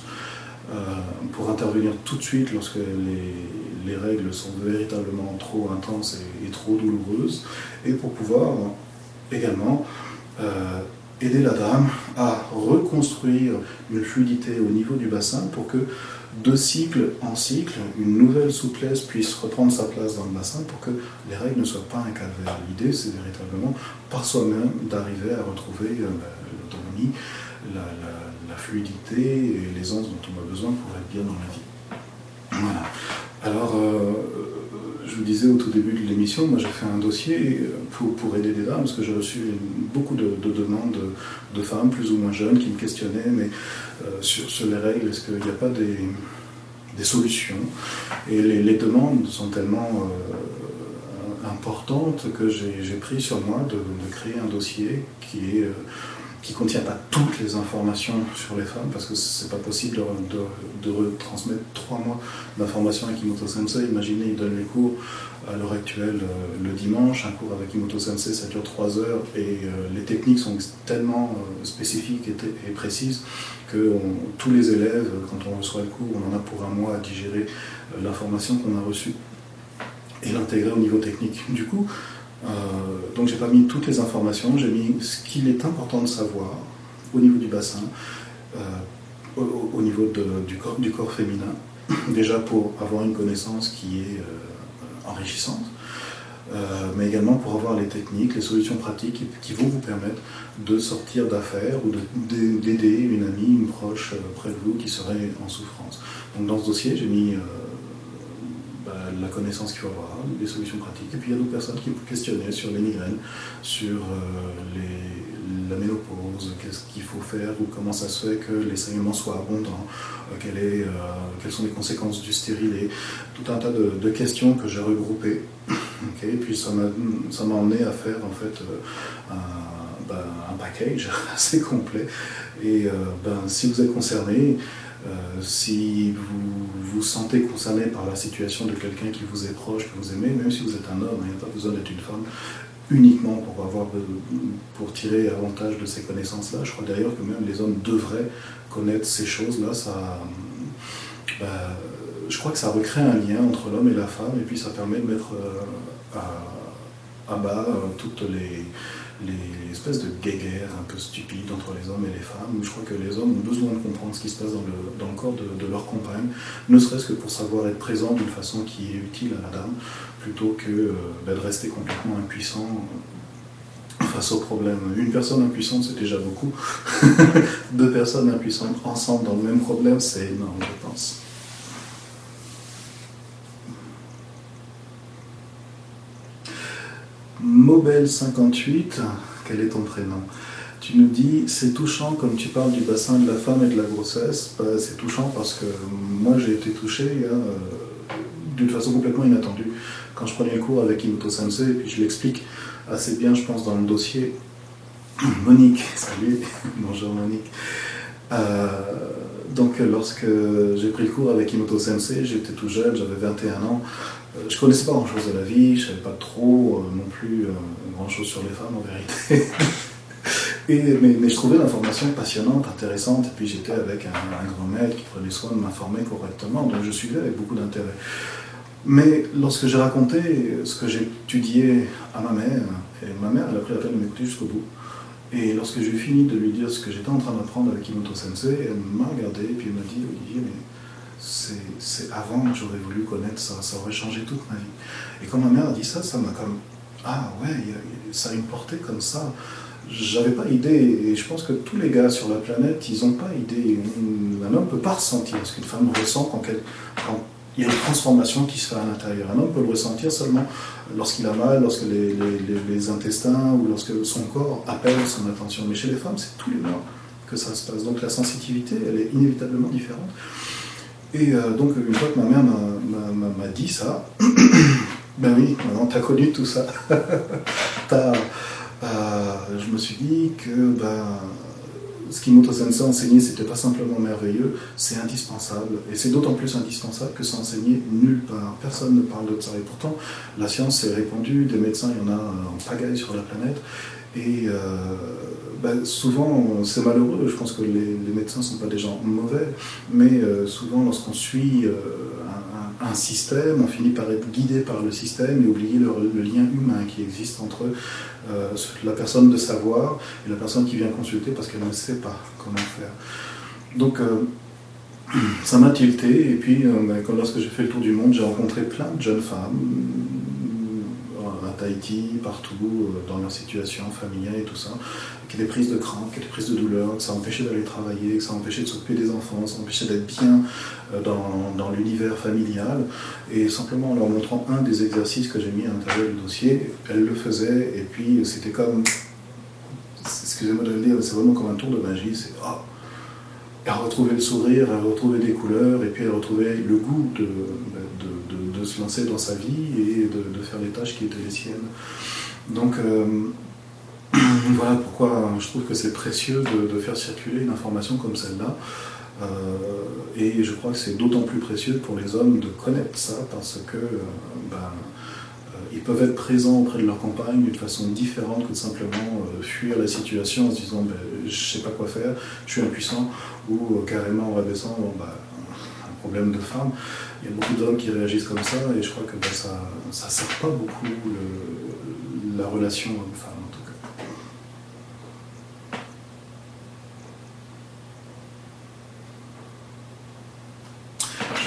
pour intervenir tout de suite lorsque les, règles sont véritablement trop intenses et trop douloureuses, et pour pouvoir également euh, aider la dame à reconstruire une fluidité au niveau du bassin pour que de cycle en cycle, une nouvelle souplesse puisse reprendre sa place dans le bassin pour que les règles ne soient pas un calvaire. L'idée, c'est véritablement par soi-même d'arriver à retrouver euh, l'autonomie, la, fluidité et l'aisance dont on a besoin pour être bien dans la vie. Voilà. Alors, euh, je vous disais au tout début de l'émission, moi j'ai fait un dossier pour, pour, aider des dames, parce que j'ai reçu beaucoup de, demandes de, femmes plus ou moins jeunes qui me questionnaient, mais euh, sur, les règles, est-ce qu'il n'y a pas des, solutions? Et les, demandes sont tellement euh, importantes que j'ai pris sur moi de, créer un dossier qui est... Euh, qui ne contient pas toutes les informations sur les femmes, parce que c'est pas possible de, retransmettre trois mois d'informations avec Imoto Sensei. Imaginez, il donne les cours à l'heure actuelle euh, le dimanche, un cours avec Imoto Sensei, ça dure trois heures, et euh, les techniques sont tellement euh, spécifiques et, précises que tous les élèves, quand on reçoit le cours, on en a pour un mois à digérer l'information qu'on a reçue et l'intégrer au niveau technique. Du coup, donc j'ai pas mis toutes les informations, j'ai mis ce qu'il est important de savoir au niveau du bassin, euh, au, niveau du, corps, féminin, <coughs> déjà pour avoir une connaissance qui est euh, enrichissante. mais également pour avoir les techniques, les solutions pratiques qui, vont vous permettre de sortir d'affaires ou d'aider une amie, une proche près de vous qui serait en souffrance. Donc dans ce dossier, j'ai mis la connaissance qu'il faut avoir, les solutions pratiques, et puis il y a d'autres personnes qui me questionnaient sur les migraines, sur les la ménopause, qu'est-ce qu'il faut faire ou comment ça se fait que les saignements soient abondants, euh, euh, quelles sont les conséquences du stérilet, tout un tas de, questions que j'ai regroupées. <coughs> et puis ça m'a emmené à faire en fait euh, ben, un, package <laughs> assez complet. Et ben, si vous êtes concerné, si vous vous sentez concerné par la situation de quelqu'un qui vous est proche, que vous aimez, même si vous êtes un homme, il n'y a pas besoin d'être une femme, uniquement pour, avoir, pour tirer avantage de ces connaissances-là. Je crois d'ailleurs que même les hommes devraient connaître ces choses-là. Bah, je crois que ça recrée un lien entre l'homme et la femme, et puis ça permet de mettre euh, à, bas euh, toutes les, les espèces de guéguerres un peu stupides entre les hommes et les femmes. Je crois que les hommes ont besoin de comprendre ce qui se passe dans le, dans le corps de, leur compagne, ne serait-ce que pour savoir être présent d'une façon qui est utile à la dame, plutôt que euh, bah, de rester complètement impuissant face au problème. Une personne impuissante, c'est déjà beaucoup. <laughs> Deux personnes impuissantes ensemble dans le même problème, c'est énorme, je pense. Mobile58, quel est ton prénom? Tu nous dis, c'est touchant comme tu parles du bassin de la femme et de la grossesse. Bah, c'est touchant parce que moi j'ai été touché euh, d'une façon complètement inattendue. Quand je prenais le cours avec Imoto Sensei, et puis je l'explique assez bien, je pense, dans le dossier. <coughs> Monique, salut, <laughs> bonjour Monique. Euh, donc lorsque j'ai pris le cours avec Imoto Sensei, j'étais tout jeune, j'avais 21 ans. Euh, je connaissais pas grand chose de la vie, je savais pas trop euh, non plus euh, grand chose sur les femmes en vérité. <laughs> Et, mais, je trouvais l'information passionnante, intéressante, et puis j'étais avec un, grand maître qui prenait soin de m'informer correctement, donc je suivais avec beaucoup d'intérêt. Mais lorsque j'ai raconté ce que étudié à ma mère, et ma mère elle a pris la peine de m'écouter jusqu'au bout, et lorsque j'ai fini de lui dire ce que j'étais en train d'apprendre avec Imoto Sensei, elle m'a regardé et puis elle m'a dit Olivier, mais c'est avant que j'aurais voulu connaître ça, ça aurait changé toute ma vie. Et quand ma mère a dit ça, ça m'a comme, ah ouais, ça a une portée comme ça. J'avais pas idée, et je pense que tous les gars sur la planète, ils n'ont pas idée. Un homme peut pas ressentir ce qu'une femme ressent quand, il y a une transformation qui se fait à l'intérieur. Un homme peut le ressentir seulement lorsqu'il a mal, lorsque les, les, intestins ou lorsque son corps appelle son attention. Mais chez les femmes, c'est tous les mois que ça se passe. Donc la sensibilité, elle est inévitablement différente. Et euh, donc, une fois que ma mère m'a dit ça, <coughs> ben oui, maintenant tu as connu tout ça. <laughs> Euh, je me suis dit que ben, ce qu'Imoto Sensei a enseigné, c'était pas simplement merveilleux, c'est indispensable. Et c'est d'autant plus indispensable que c'est enseigné nulle part. Personne ne parle de ça. Et pourtant, la science s'est répandue, des médecins, il y en a en pagaille sur la planète. Et euh, ben, souvent, c'est malheureux, je pense que les, médecins ne sont pas des gens mauvais, mais euh, souvent, lorsqu'on suit euh, un, système, on finit par être guidé par le système et oublier le, lien humain qui existe entre la personne de savoir et la personne qui vient consulter parce qu'elle ne sait pas comment faire. Donc, ça m'a tilté, et puis ben, lorsque j'ai fait le tour du monde, j'ai rencontré plein de jeunes femmes, Partout, euh, dans leur situation familiale et tout ça, qui des prises de crainte, qui des prises de douleur, que ça empêchait d'aller travailler, que ça empêchait de s'occuper des enfants, ça empêchait d'être bien euh, dans, dans l'univers familial. Et simplement en leur montrant un des exercices que j'ai mis à l'intérieur du dossier, elles le faisaient, et puis c'était comme, excusez-moi de le dire, c'est vraiment comme un tour de magie, c'est oh, elle retrouvait le sourire, elle retrouvait des couleurs, et puis elle retrouvait le goût de, se lancer dans sa vie et de, faire les tâches qui étaient les siennes. Donc euh, <clears throat> voilà pourquoi je trouve que c'est précieux de, faire circuler une information comme celle-là. Euh, et je crois que c'est d'autant plus précieux pour les hommes de connaître ça parce que euh, ben, ils peuvent être présents auprès de leur compagne d'une façon différente que de simplement fuir la situation en se disant ben, je ne sais pas quoi faire, je suis impuissant, ou carrément en rabaissant bah, un problème de femme. Il y a beaucoup d'hommes qui réagissent comme ça et je crois que bah, ça ne sert pas beaucoup la relation homme-femme en tout cas.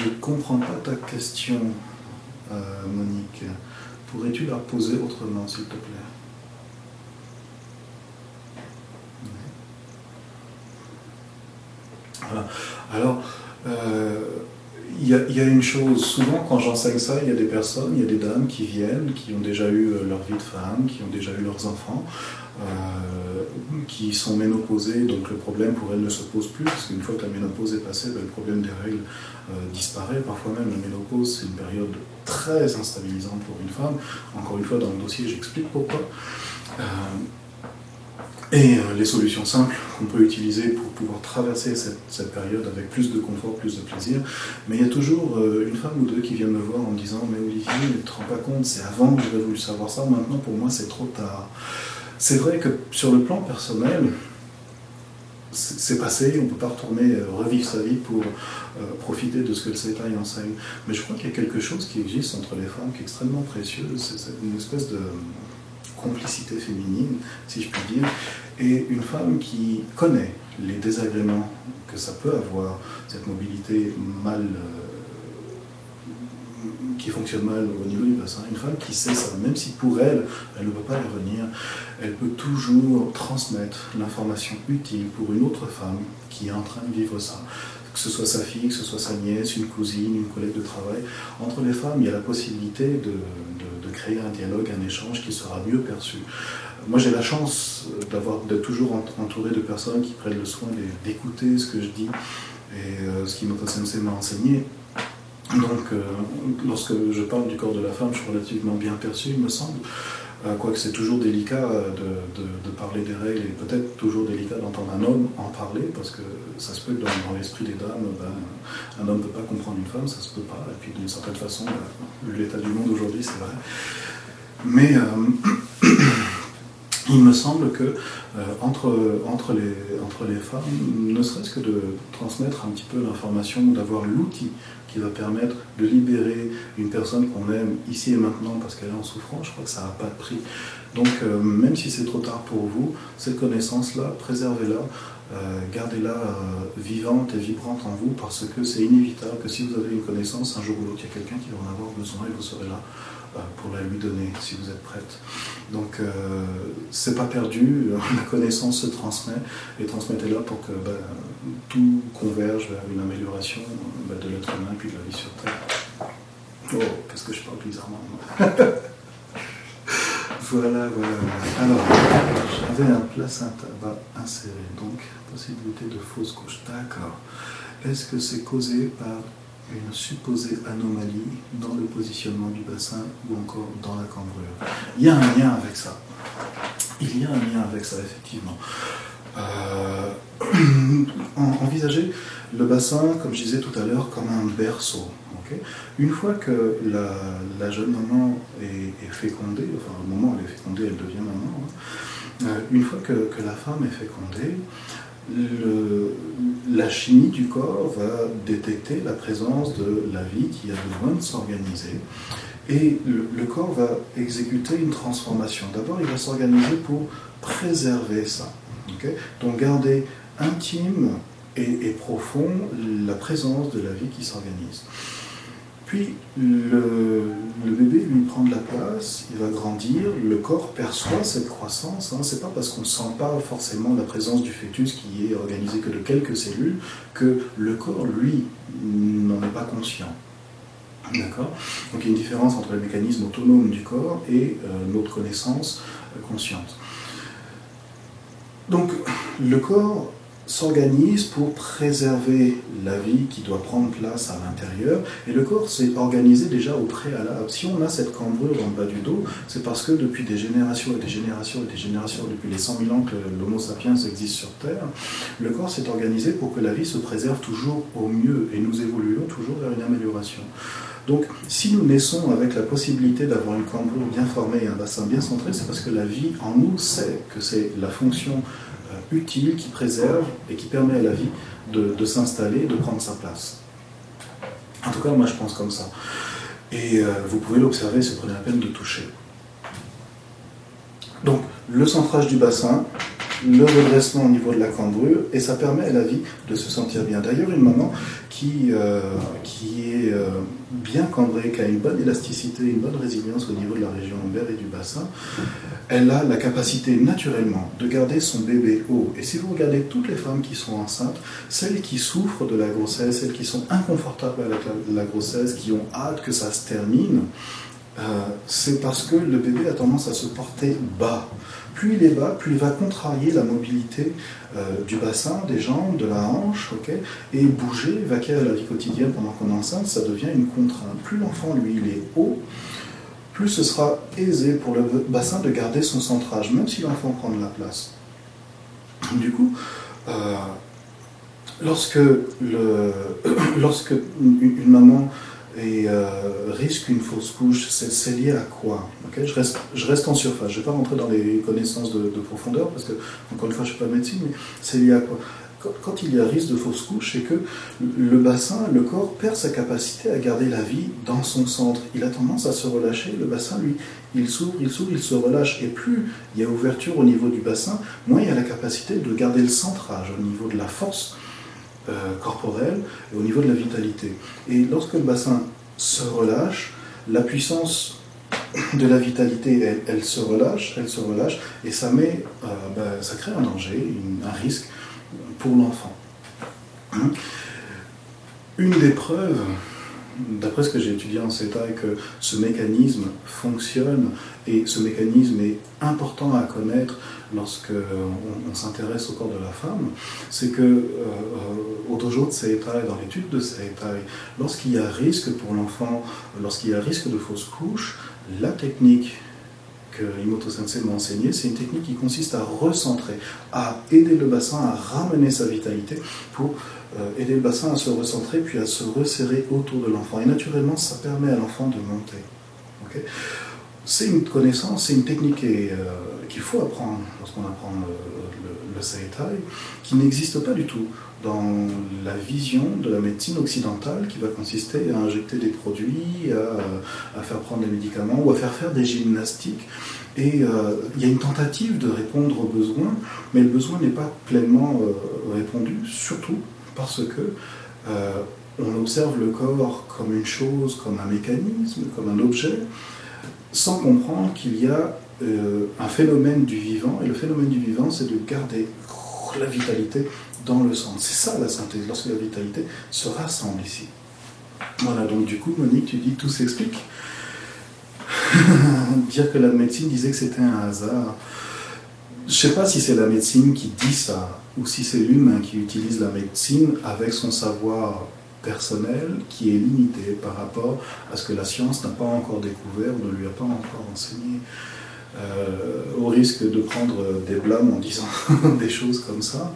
Je ne comprends pas ta question, euh, Monique. Pourrais-tu la poser autrement, s'il te plaît? Voilà. Alors, euh, il y, a une chose, souvent quand j'enseigne ça, il y a des personnes, il y a des dames qui viennent, qui ont déjà eu euh, leur vie de femme, qui ont déjà eu leurs enfants, euh, qui sont ménopausées, donc le problème pour elles ne se pose plus, parce qu'une fois que la ménopause est passée, ben, le problème des règles disparaît. Parfois même la ménopause, c'est une période très instabilisante pour une femme. Encore une fois, dans le dossier, j'explique pourquoi. Et euh, les solutions simples qu'on peut utiliser pour pouvoir traverser cette, période avec plus de confort, plus de plaisir. Mais il y a toujours euh, une femme ou deux qui viennent me voir en me disant Mais Olivier, ne te rends pas compte, c'est avant que j'aurais voulu savoir ça, maintenant pour moi c'est trop tard. C'est vrai que sur le plan personnel, c'est passé, on ne peut pas retourner euh, revivre sa vie pour profiter de ce que le Sétaï enseigne. Mais je crois qu'il y a quelque chose qui existe entre les femmes qui est extrêmement précieuse, c'est une espèce de complicité féminine, si je puis dire, et une femme qui connaît les désagréments que ça peut avoir, cette mobilité mal, euh, qui fonctionne mal au niveau du bassin, une femme qui sait ça, même si pour elle, elle ne peut pas y revenir, elle peut toujours transmettre l'information utile pour une autre femme qui est en train de vivre ça que ce soit sa fille, que ce soit sa nièce, une cousine, une collègue de travail. Entre les femmes, il y a la possibilité de, créer un dialogue, un échange qui sera mieux perçu. Moi, j'ai la chance d'avoir d'être toujours entouré de personnes qui prennent le soin d'écouter ce que je dis et euh, ce qui Sensei m'a enseigné. Donc, euh, lorsque je parle du corps de la femme, je suis relativement bien perçu, il me semble. Euh, quoique c'est toujours délicat de, parler des règles et peut-être toujours délicat d'entendre un homme en parler parce que ça se peut que dans, l'esprit des dames, ben, un homme ne peut pas comprendre une femme, ça se peut pas. Et puis d'une certaine façon, ben, l'état du monde aujourd'hui, c'est vrai. Mais euh, <clears throat> il me semble que euh, entre, entre, les, entre les femmes, ne serait-ce que de transmettre un petit peu l'information, d'avoir l'outil qui va permettre de libérer une personne qu'on aime ici et maintenant parce qu'elle est en souffrance, je crois que ça n'a pas de prix. Donc euh, même si c'est trop tard pour vous, cette connaissance-là, préservez-la, euh, gardez-la vivante et vibrante en vous parce que c'est inévitable que si vous avez une connaissance, un jour ou l'autre, il y a quelqu'un qui va en avoir besoin et vous serez là pour la lui donner si vous êtes prête. Donc c'est pas perdu, <laughs> la connaissance se transmet et transmettez-la pour que ben, tout converge vers une amélioration ben, de l'être humain puis de la vie sur Terre. Oh, qu'est-ce que je parle bizarrement <laughs> Voilà, voilà. Alors, j'avais un placenta bas inséré, donc possibilité de fausse couche. D'accord. Est-ce que c'est causé par une supposée anomalie dans le positionnement du bassin ou encore dans la cambrure Il y a un lien avec ça. Il y a un lien avec ça, effectivement. Euh, <clears throat> envisager le bassin, comme je disais tout à l'heure, comme un berceau. Une fois que la, jeune maman est, fécondée, enfin au moment où elle est fécondée, elle devient maman, hein, euh, une fois que, la femme est fécondée, la chimie du corps va détecter la présence de la vie qui a besoin de s'organiser et le, corps va exécuter une transformation. D'abord, il va s'organiser pour préserver ça. Donc garder intime et, profond la présence de la vie qui s'organise. Puis le, bébé lui prend de la place, il va grandir, le corps perçoit cette croissance. Hein. C'est pas parce qu'on ne sent pas forcément la présence du fœtus qui est organisé que de quelques cellules que le corps, lui, n'en est pas conscient. D'accord? Donc il y a une différence entre le mécanisme autonome du corps et euh, notre connaissance euh, consciente. Donc le corps s'organise pour préserver la vie qui doit prendre place à l'intérieur. Et le corps s'est organisé déjà au préalable. Si on a cette cambrure le bas du dos, c'est parce que depuis des générations et des générations et des générations, depuis les 100 000 ans que l'Homo sapiens existe sur Terre, le corps s'est organisé pour que la vie se préserve toujours au mieux et nous évoluons toujours vers une amélioration. Donc, si nous naissons avec la possibilité d'avoir une cambrure bien formée et un bassin bien centré, c'est parce que la vie en nous sait que c'est la fonction utile, qui préserve et qui permet à la vie de, s'installer, de prendre sa place. En tout cas, moi je pense comme ça. Et euh, vous pouvez l'observer si vous prenez la peine de toucher. Donc, le centrage du bassin, le redressement au niveau de la cambrure et ça permet à la vie de se sentir bien. D'ailleurs, une maman qui, euh, qui est euh, bien cambrée, qui a une bonne élasticité, une bonne résilience au niveau de la région lombaire et du bassin, elle a la capacité naturellement de garder son bébé haut. Et si vous regardez toutes les femmes qui sont enceintes, celles qui souffrent de la grossesse, celles qui sont inconfortables avec la, grossesse, qui ont hâte que ça se termine, euh, c'est parce que le bébé a tendance à se porter bas plus il est bas, plus il va contrarier la mobilité euh, du bassin, des jambes, de la hanche, et bouger, vaquer à la vie quotidienne pendant qu'on est enceinte, ça devient une contrainte. Plus l'enfant, lui, il est haut, plus ce sera aisé pour le bassin de garder son centrage, même si l'enfant prend de la place. Du coup, euh, lorsque, le, <coughs> lorsque une maman et euh, risque une fausse couche, c'est lié à quoi? Je, reste, en surface, je ne vais pas rentrer dans les connaissances de, profondeur, parce que, encore une fois, je ne suis pas médecine, mais c'est lié à quoi? Quand, il y a risque de fausse couche, c'est que le bassin, le corps perd sa capacité à garder la vie dans son centre. Il a tendance à se relâcher, le bassin, lui, il s'ouvre, il s'ouvre, il se relâche. Et plus il y a ouverture au niveau du bassin, moins il y a la capacité de garder le centrage au niveau de la force corporelle et au niveau de la vitalité. Et lorsque le bassin se relâche, la puissance de la vitalité, elle, se relâche, elle se relâche, et ça met, euh, ben, ça crée un danger, un risque pour l'enfant. Hein? Une des preuves d'après ce que j'ai étudié en CETA, que ce mécanisme fonctionne et ce mécanisme est important à connaître lorsque on, s'intéresse au corps de la femme, c'est que euh, au dojo de et dans l'étude de CETA, lorsqu'il y a risque pour l'enfant, lorsqu'il y a risque de fausse couche, la technique que Imoto Sensei m'a enseigné, c'est une technique qui consiste à recentrer, à aider le bassin à ramener sa vitalité pour euh, aider le bassin à se recentrer puis à se resserrer autour de l'enfant. Et naturellement, ça permet à l'enfant de monter. c'est une connaissance, c'est une technique euh, qu'il faut apprendre lorsqu'on apprend le, le, Saitai, qui n'existe pas du tout dans la vision de la médecine occidentale qui va consister à injecter des produits, à, faire prendre des médicaments ou à faire faire des gymnastiques. Et euh, il y a une tentative de répondre aux besoins, mais le besoin n'est pas pleinement répondu, surtout parce que euh, on observe le corps comme une chose, comme un mécanisme, comme un objet, sans comprendre qu'il y a euh, un phénomène du vivant, et le phénomène du vivant, c'est de garder la vitalité dans le centre. C'est ça la synthèse, lorsque la vitalité se rassemble ici. Voilà, donc du coup, Monique, tu dis tout s'explique. <laughs> Dire que la médecine disait que c'était un hasard. Je ne sais pas si c'est la médecine qui dit ça, ou si c'est l'humain qui utilise la médecine avec son savoir personnel qui est limité par rapport à ce que la science n'a pas encore découvert ou ne lui a pas encore enseigné. Euh, au risque de prendre des blâmes en disant <laughs> des choses comme ça,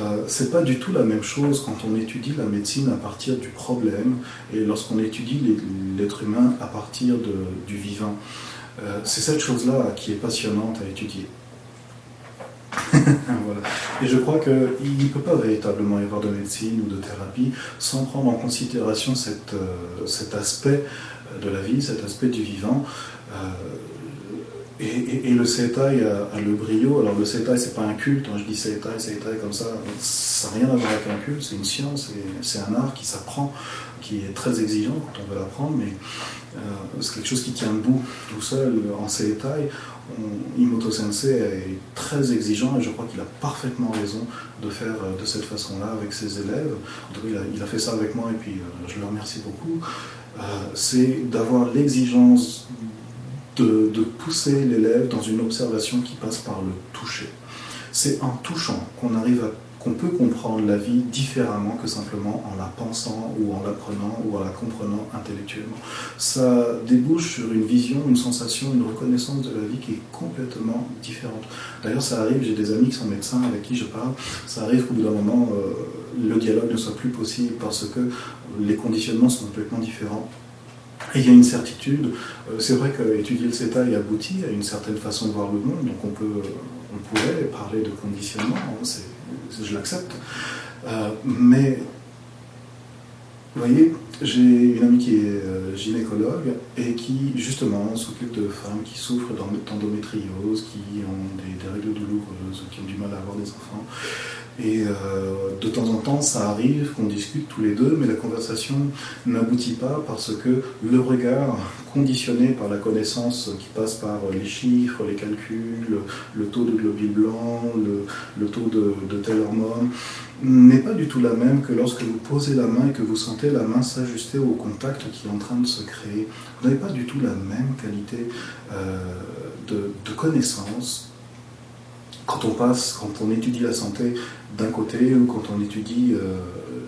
euh, c'est pas du tout la même chose quand on étudie la médecine à partir du problème et lorsqu'on étudie l'être humain à partir du vivant. Euh, c'est cette chose-là qui est passionnante à étudier. <laughs> Et je crois qu'il ne peut pas véritablement y avoir de médecine ou de thérapie sans prendre en considération cet aspect de la vie, cet aspect du vivant. Et, le Setai a, le brio. Alors le Setai, c'est pas un culte. Hein. je dis Setai, Setai comme ça, ça n'a rien à voir avec un culte. C'est une science, c'est un art qui s'apprend, qui est très exigeant quand on veut l'apprendre, mais euh, c'est quelque chose qui tient debout tout seul en Setai. Imoto Sensei est très exigeant et je crois qu'il a parfaitement raison de faire euh, de cette façon-là avec ses élèves. il a, fait ça avec moi et puis euh, je le remercie beaucoup. C'est d'avoir l'exigence de, pousser l'élève dans une observation qui passe par le toucher. C'est en touchant qu'on arrive à on peut comprendre la vie différemment que simplement en la pensant ou en l'apprenant ou en la comprenant intellectuellement. Ça débouche sur une vision, une sensation, une reconnaissance de la vie qui est complètement différente. D'ailleurs, ça arrive, j'ai des amis qui sont médecins avec qui je parle, ça arrive qu'au bout d'un moment, euh, le dialogue ne soit plus possible parce que les conditionnements sont complètement différents. Et il y a une certitude, euh, c'est vrai qu'étudier le CETA y aboutit à une certaine façon de voir le monde, donc on, peut, on pourrait parler de conditionnement, hein, je l'accepte. Euh, mais, vous voyez, j'ai une amie qui est euh, gynécologue et qui, justement, s'occupe de femmes qui souffrent d'endométriose, qui ont des, règles douloureuses, qui ont du mal à enfants. Et euh, de temps en temps, ça arrive qu'on discute tous les deux, mais la conversation n'aboutit pas parce que le regard conditionné par la connaissance qui passe par les chiffres, les calculs, le taux de globules blancs, le, taux de, de telle hormone, n'est pas du tout la même que lorsque vous posez la main et que vous sentez la main s'ajuster au contact qui est en train de se créer. Vous n'avez pas du tout la même qualité euh, de, de connaissance quand on passe, quand on étudie la santé d'un côté ou quand on étudie euh,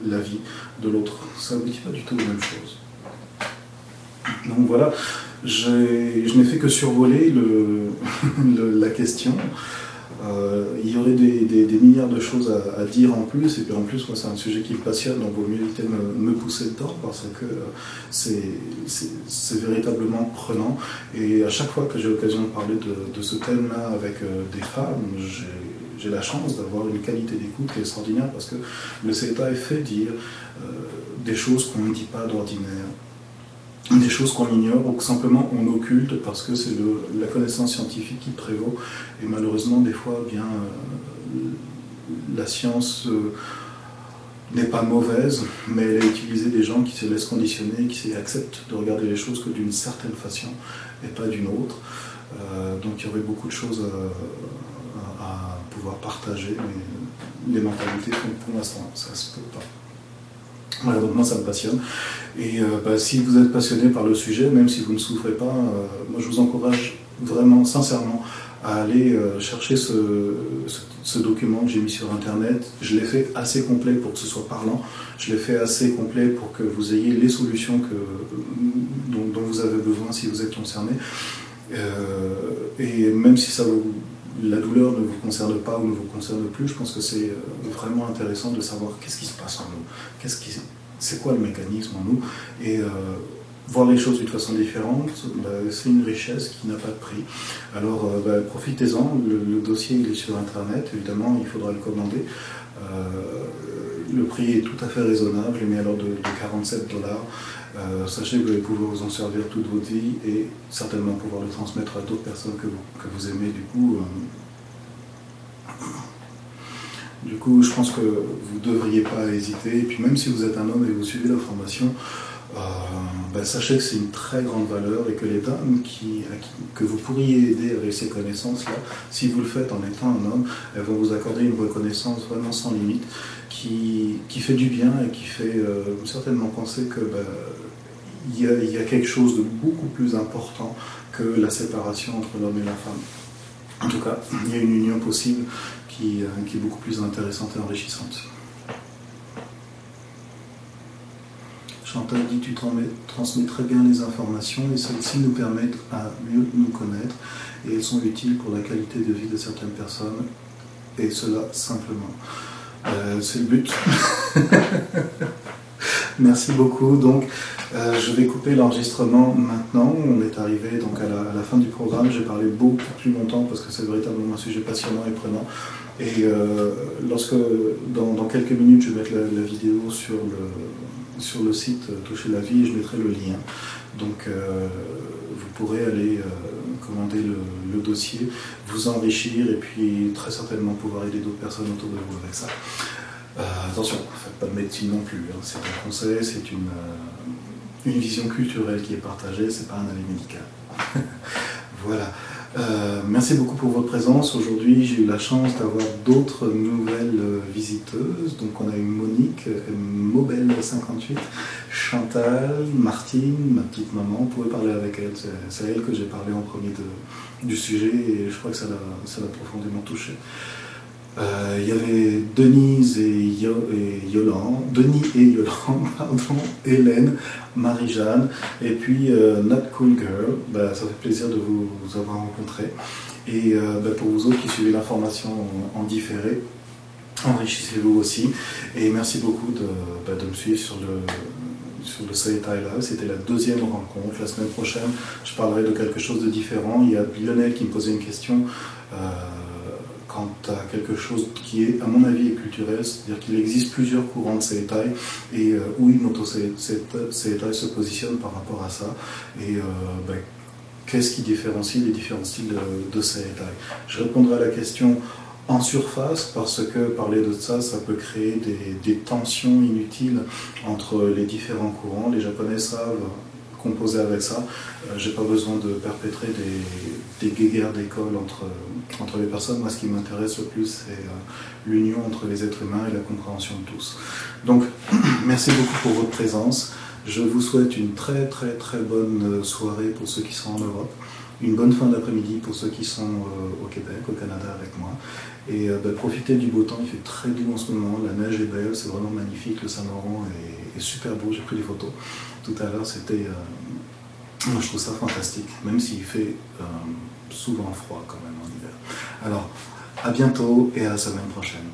la vie de l'autre. Ça ne dit pas du tout la même chose. Donc voilà, je n'ai fait que survoler <laughs> la question. Euh, il y aurait des, milliards de choses à, dire en plus, et puis en plus, moi, c'est un sujet qui me passionne, donc vaut mieux éviter de me, pousser dedans, parce que euh, c'est véritablement prenant. Et à chaque fois que j'ai l'occasion de parler de, ce thème-là avec des femmes, j'ai la chance d'avoir une qualité d'écoute qui est extraordinaire parce que le CETA est fait dire euh, des choses qu'on ne dit pas d'ordinaire, des choses qu'on ignore ou que simplement on occulte parce que c'est la connaissance scientifique qui prévaut. Et malheureusement, des fois, bien, euh, la science euh, n'est pas mauvaise, mais elle a utilisé des gens qui se laissent conditionner, qui acceptent de regarder les choses que d'une certaine façon et pas d'une autre. donc il y aurait beaucoup de choses à pouvoir partager, mais les mentalités pour l'instant, ça se peut pas. Moi ça me passionne. Et euh, bah, si vous êtes passionné par le sujet, même si vous ne souffrez pas, euh, moi je vous encourage vraiment, sincèrement, à aller euh, chercher ce, ce, document que j'ai mis sur Internet. Je l'ai fait assez complet pour que ce soit parlant. Je l'ai fait assez complet pour que vous ayez les solutions que, dont, dont vous avez besoin si vous êtes concerné. et même si ça vous la douleur ne vous concerne pas ou ne vous concerne plus, je pense que c'est euh, vraiment intéressant de savoir qu'est-ce qui se passe en nous, qu'est-ce c'est quoi le mécanisme en nous, et euh, voir les choses d'une façon différente, bah, c'est une richesse qui n'a pas de prix. Alors euh, bah, profitez-en, le, dossier il est sur Internet, évidemment il faudra le commander. Le prix est tout à fait raisonnable, il alors de, de 47 dollars. sachez que vous allez pouvoir vous en servir toute votre vie et certainement pouvoir le transmettre à d'autres personnes que vous, que vous aimez. Du coup, du coup, je pense que vous ne devriez pas hésiter. Et puis même si vous êtes un homme et vous suivez la formation, euh, ben, sachez que c'est une très grande valeur et que les dames qui, que vous pourriez aider avec ces connaissances-là, si vous le faites en étant un homme, elles vont vous accorder une reconnaissance vraiment sans limite qui, qui fait du bien et qui fait euh, certainement penser que ben, il, y y a quelque chose de beaucoup plus important que la séparation entre l'homme et la femme. En tout cas, il y a une union possible qui, euh, qui est beaucoup plus intéressante et enrichissante. Chantal dit Tu transmets très bien les informations et celles-ci nous permettent à mieux nous connaître et elles sont utiles pour la qualité de vie de certaines personnes et cela simplement. Euh, c'est le but. <laughs> Merci beaucoup. Donc, euh, je vais couper l'enregistrement maintenant. On est arrivé donc à la, fin du programme. J'ai parlé beaucoup plus longtemps parce que c'est véritablement un sujet passionnant et prenant. Et euh, lorsque, dans, quelques minutes, je vais mettre la, vidéo sur le, sur le site Toucher la vie, je mettrai le lien. Donc, vous pourrez aller commander le, dossier, vous enrichir et puis très certainement pouvoir aider d'autres personnes autour de vous avec ça. Euh, attention, faites pas de médecine non plus, hein. c'est un conseil, c'est une, euh, une vision culturelle qui est partagée, c'est pas un avis médical. <laughs> voilà. Euh, merci beaucoup pour votre présence. Aujourd'hui, j'ai eu la chance d'avoir d'autres nouvelles visiteuses. Donc, on a eu Monique, Mobile58, Chantal, Martine, ma petite maman. Vous pouvez parler avec elle. C'est à elle que j'ai parlé en premier du sujet et je crois que ça l'a profondément touché. Euh, il y avait Denise et, Yolande, Denis et Yolande, <laughs> pardon, Hélène, Marie-Jeanne, et puis euh, Not Cool Girl. Bah, ça fait plaisir de vous, avoir rencontré. Et euh, bah, pour vous autres qui suivez l'information en, différé, enrichissez-vous aussi. Et merci beaucoup de, bah, me suivre sur le, sur le C'était la deuxième rencontre. La semaine prochaine, je parlerai de quelque chose de différent. Il y a Lionel qui me posait une question quant à quelque chose qui est, à mon avis, culturel, c'est-à-dire qu'il existe plusieurs courants de Seitai et euh, où Imoto Seitai se positionne par rapport à ça. Et euh, ben, qu'est-ce qui différencie les différents styles de, de Seitai Je répondrai à la question en surface parce que parler de ça, ça peut créer des, tensions inutiles entre les différents courants. Les Japonais savent composer avec ça. Euh, j'ai pas besoin de perpétrer des, des guerres d'école entre, entre les personnes. Moi, ce qui m'intéresse le plus, c'est euh, l'union entre les êtres humains et la compréhension de tous. Donc, <clears throat> merci beaucoup pour votre présence. Je vous souhaite une très très très bonne soirée pour ceux qui sont en Europe, une bonne fin d'après-midi pour ceux qui sont euh, au Québec, au Canada avec moi. Et bah, profitez du beau temps, il fait très doux en ce moment, la neige est belle, c'est vraiment magnifique, le Saint-Laurent est, super beau, j'ai pris des photos tout à l'heure, c'était... Moi, je trouve ça fantastique, même s'il fait euh, souvent froid quand même en hiver. Alors, à bientôt et à la semaine prochaine.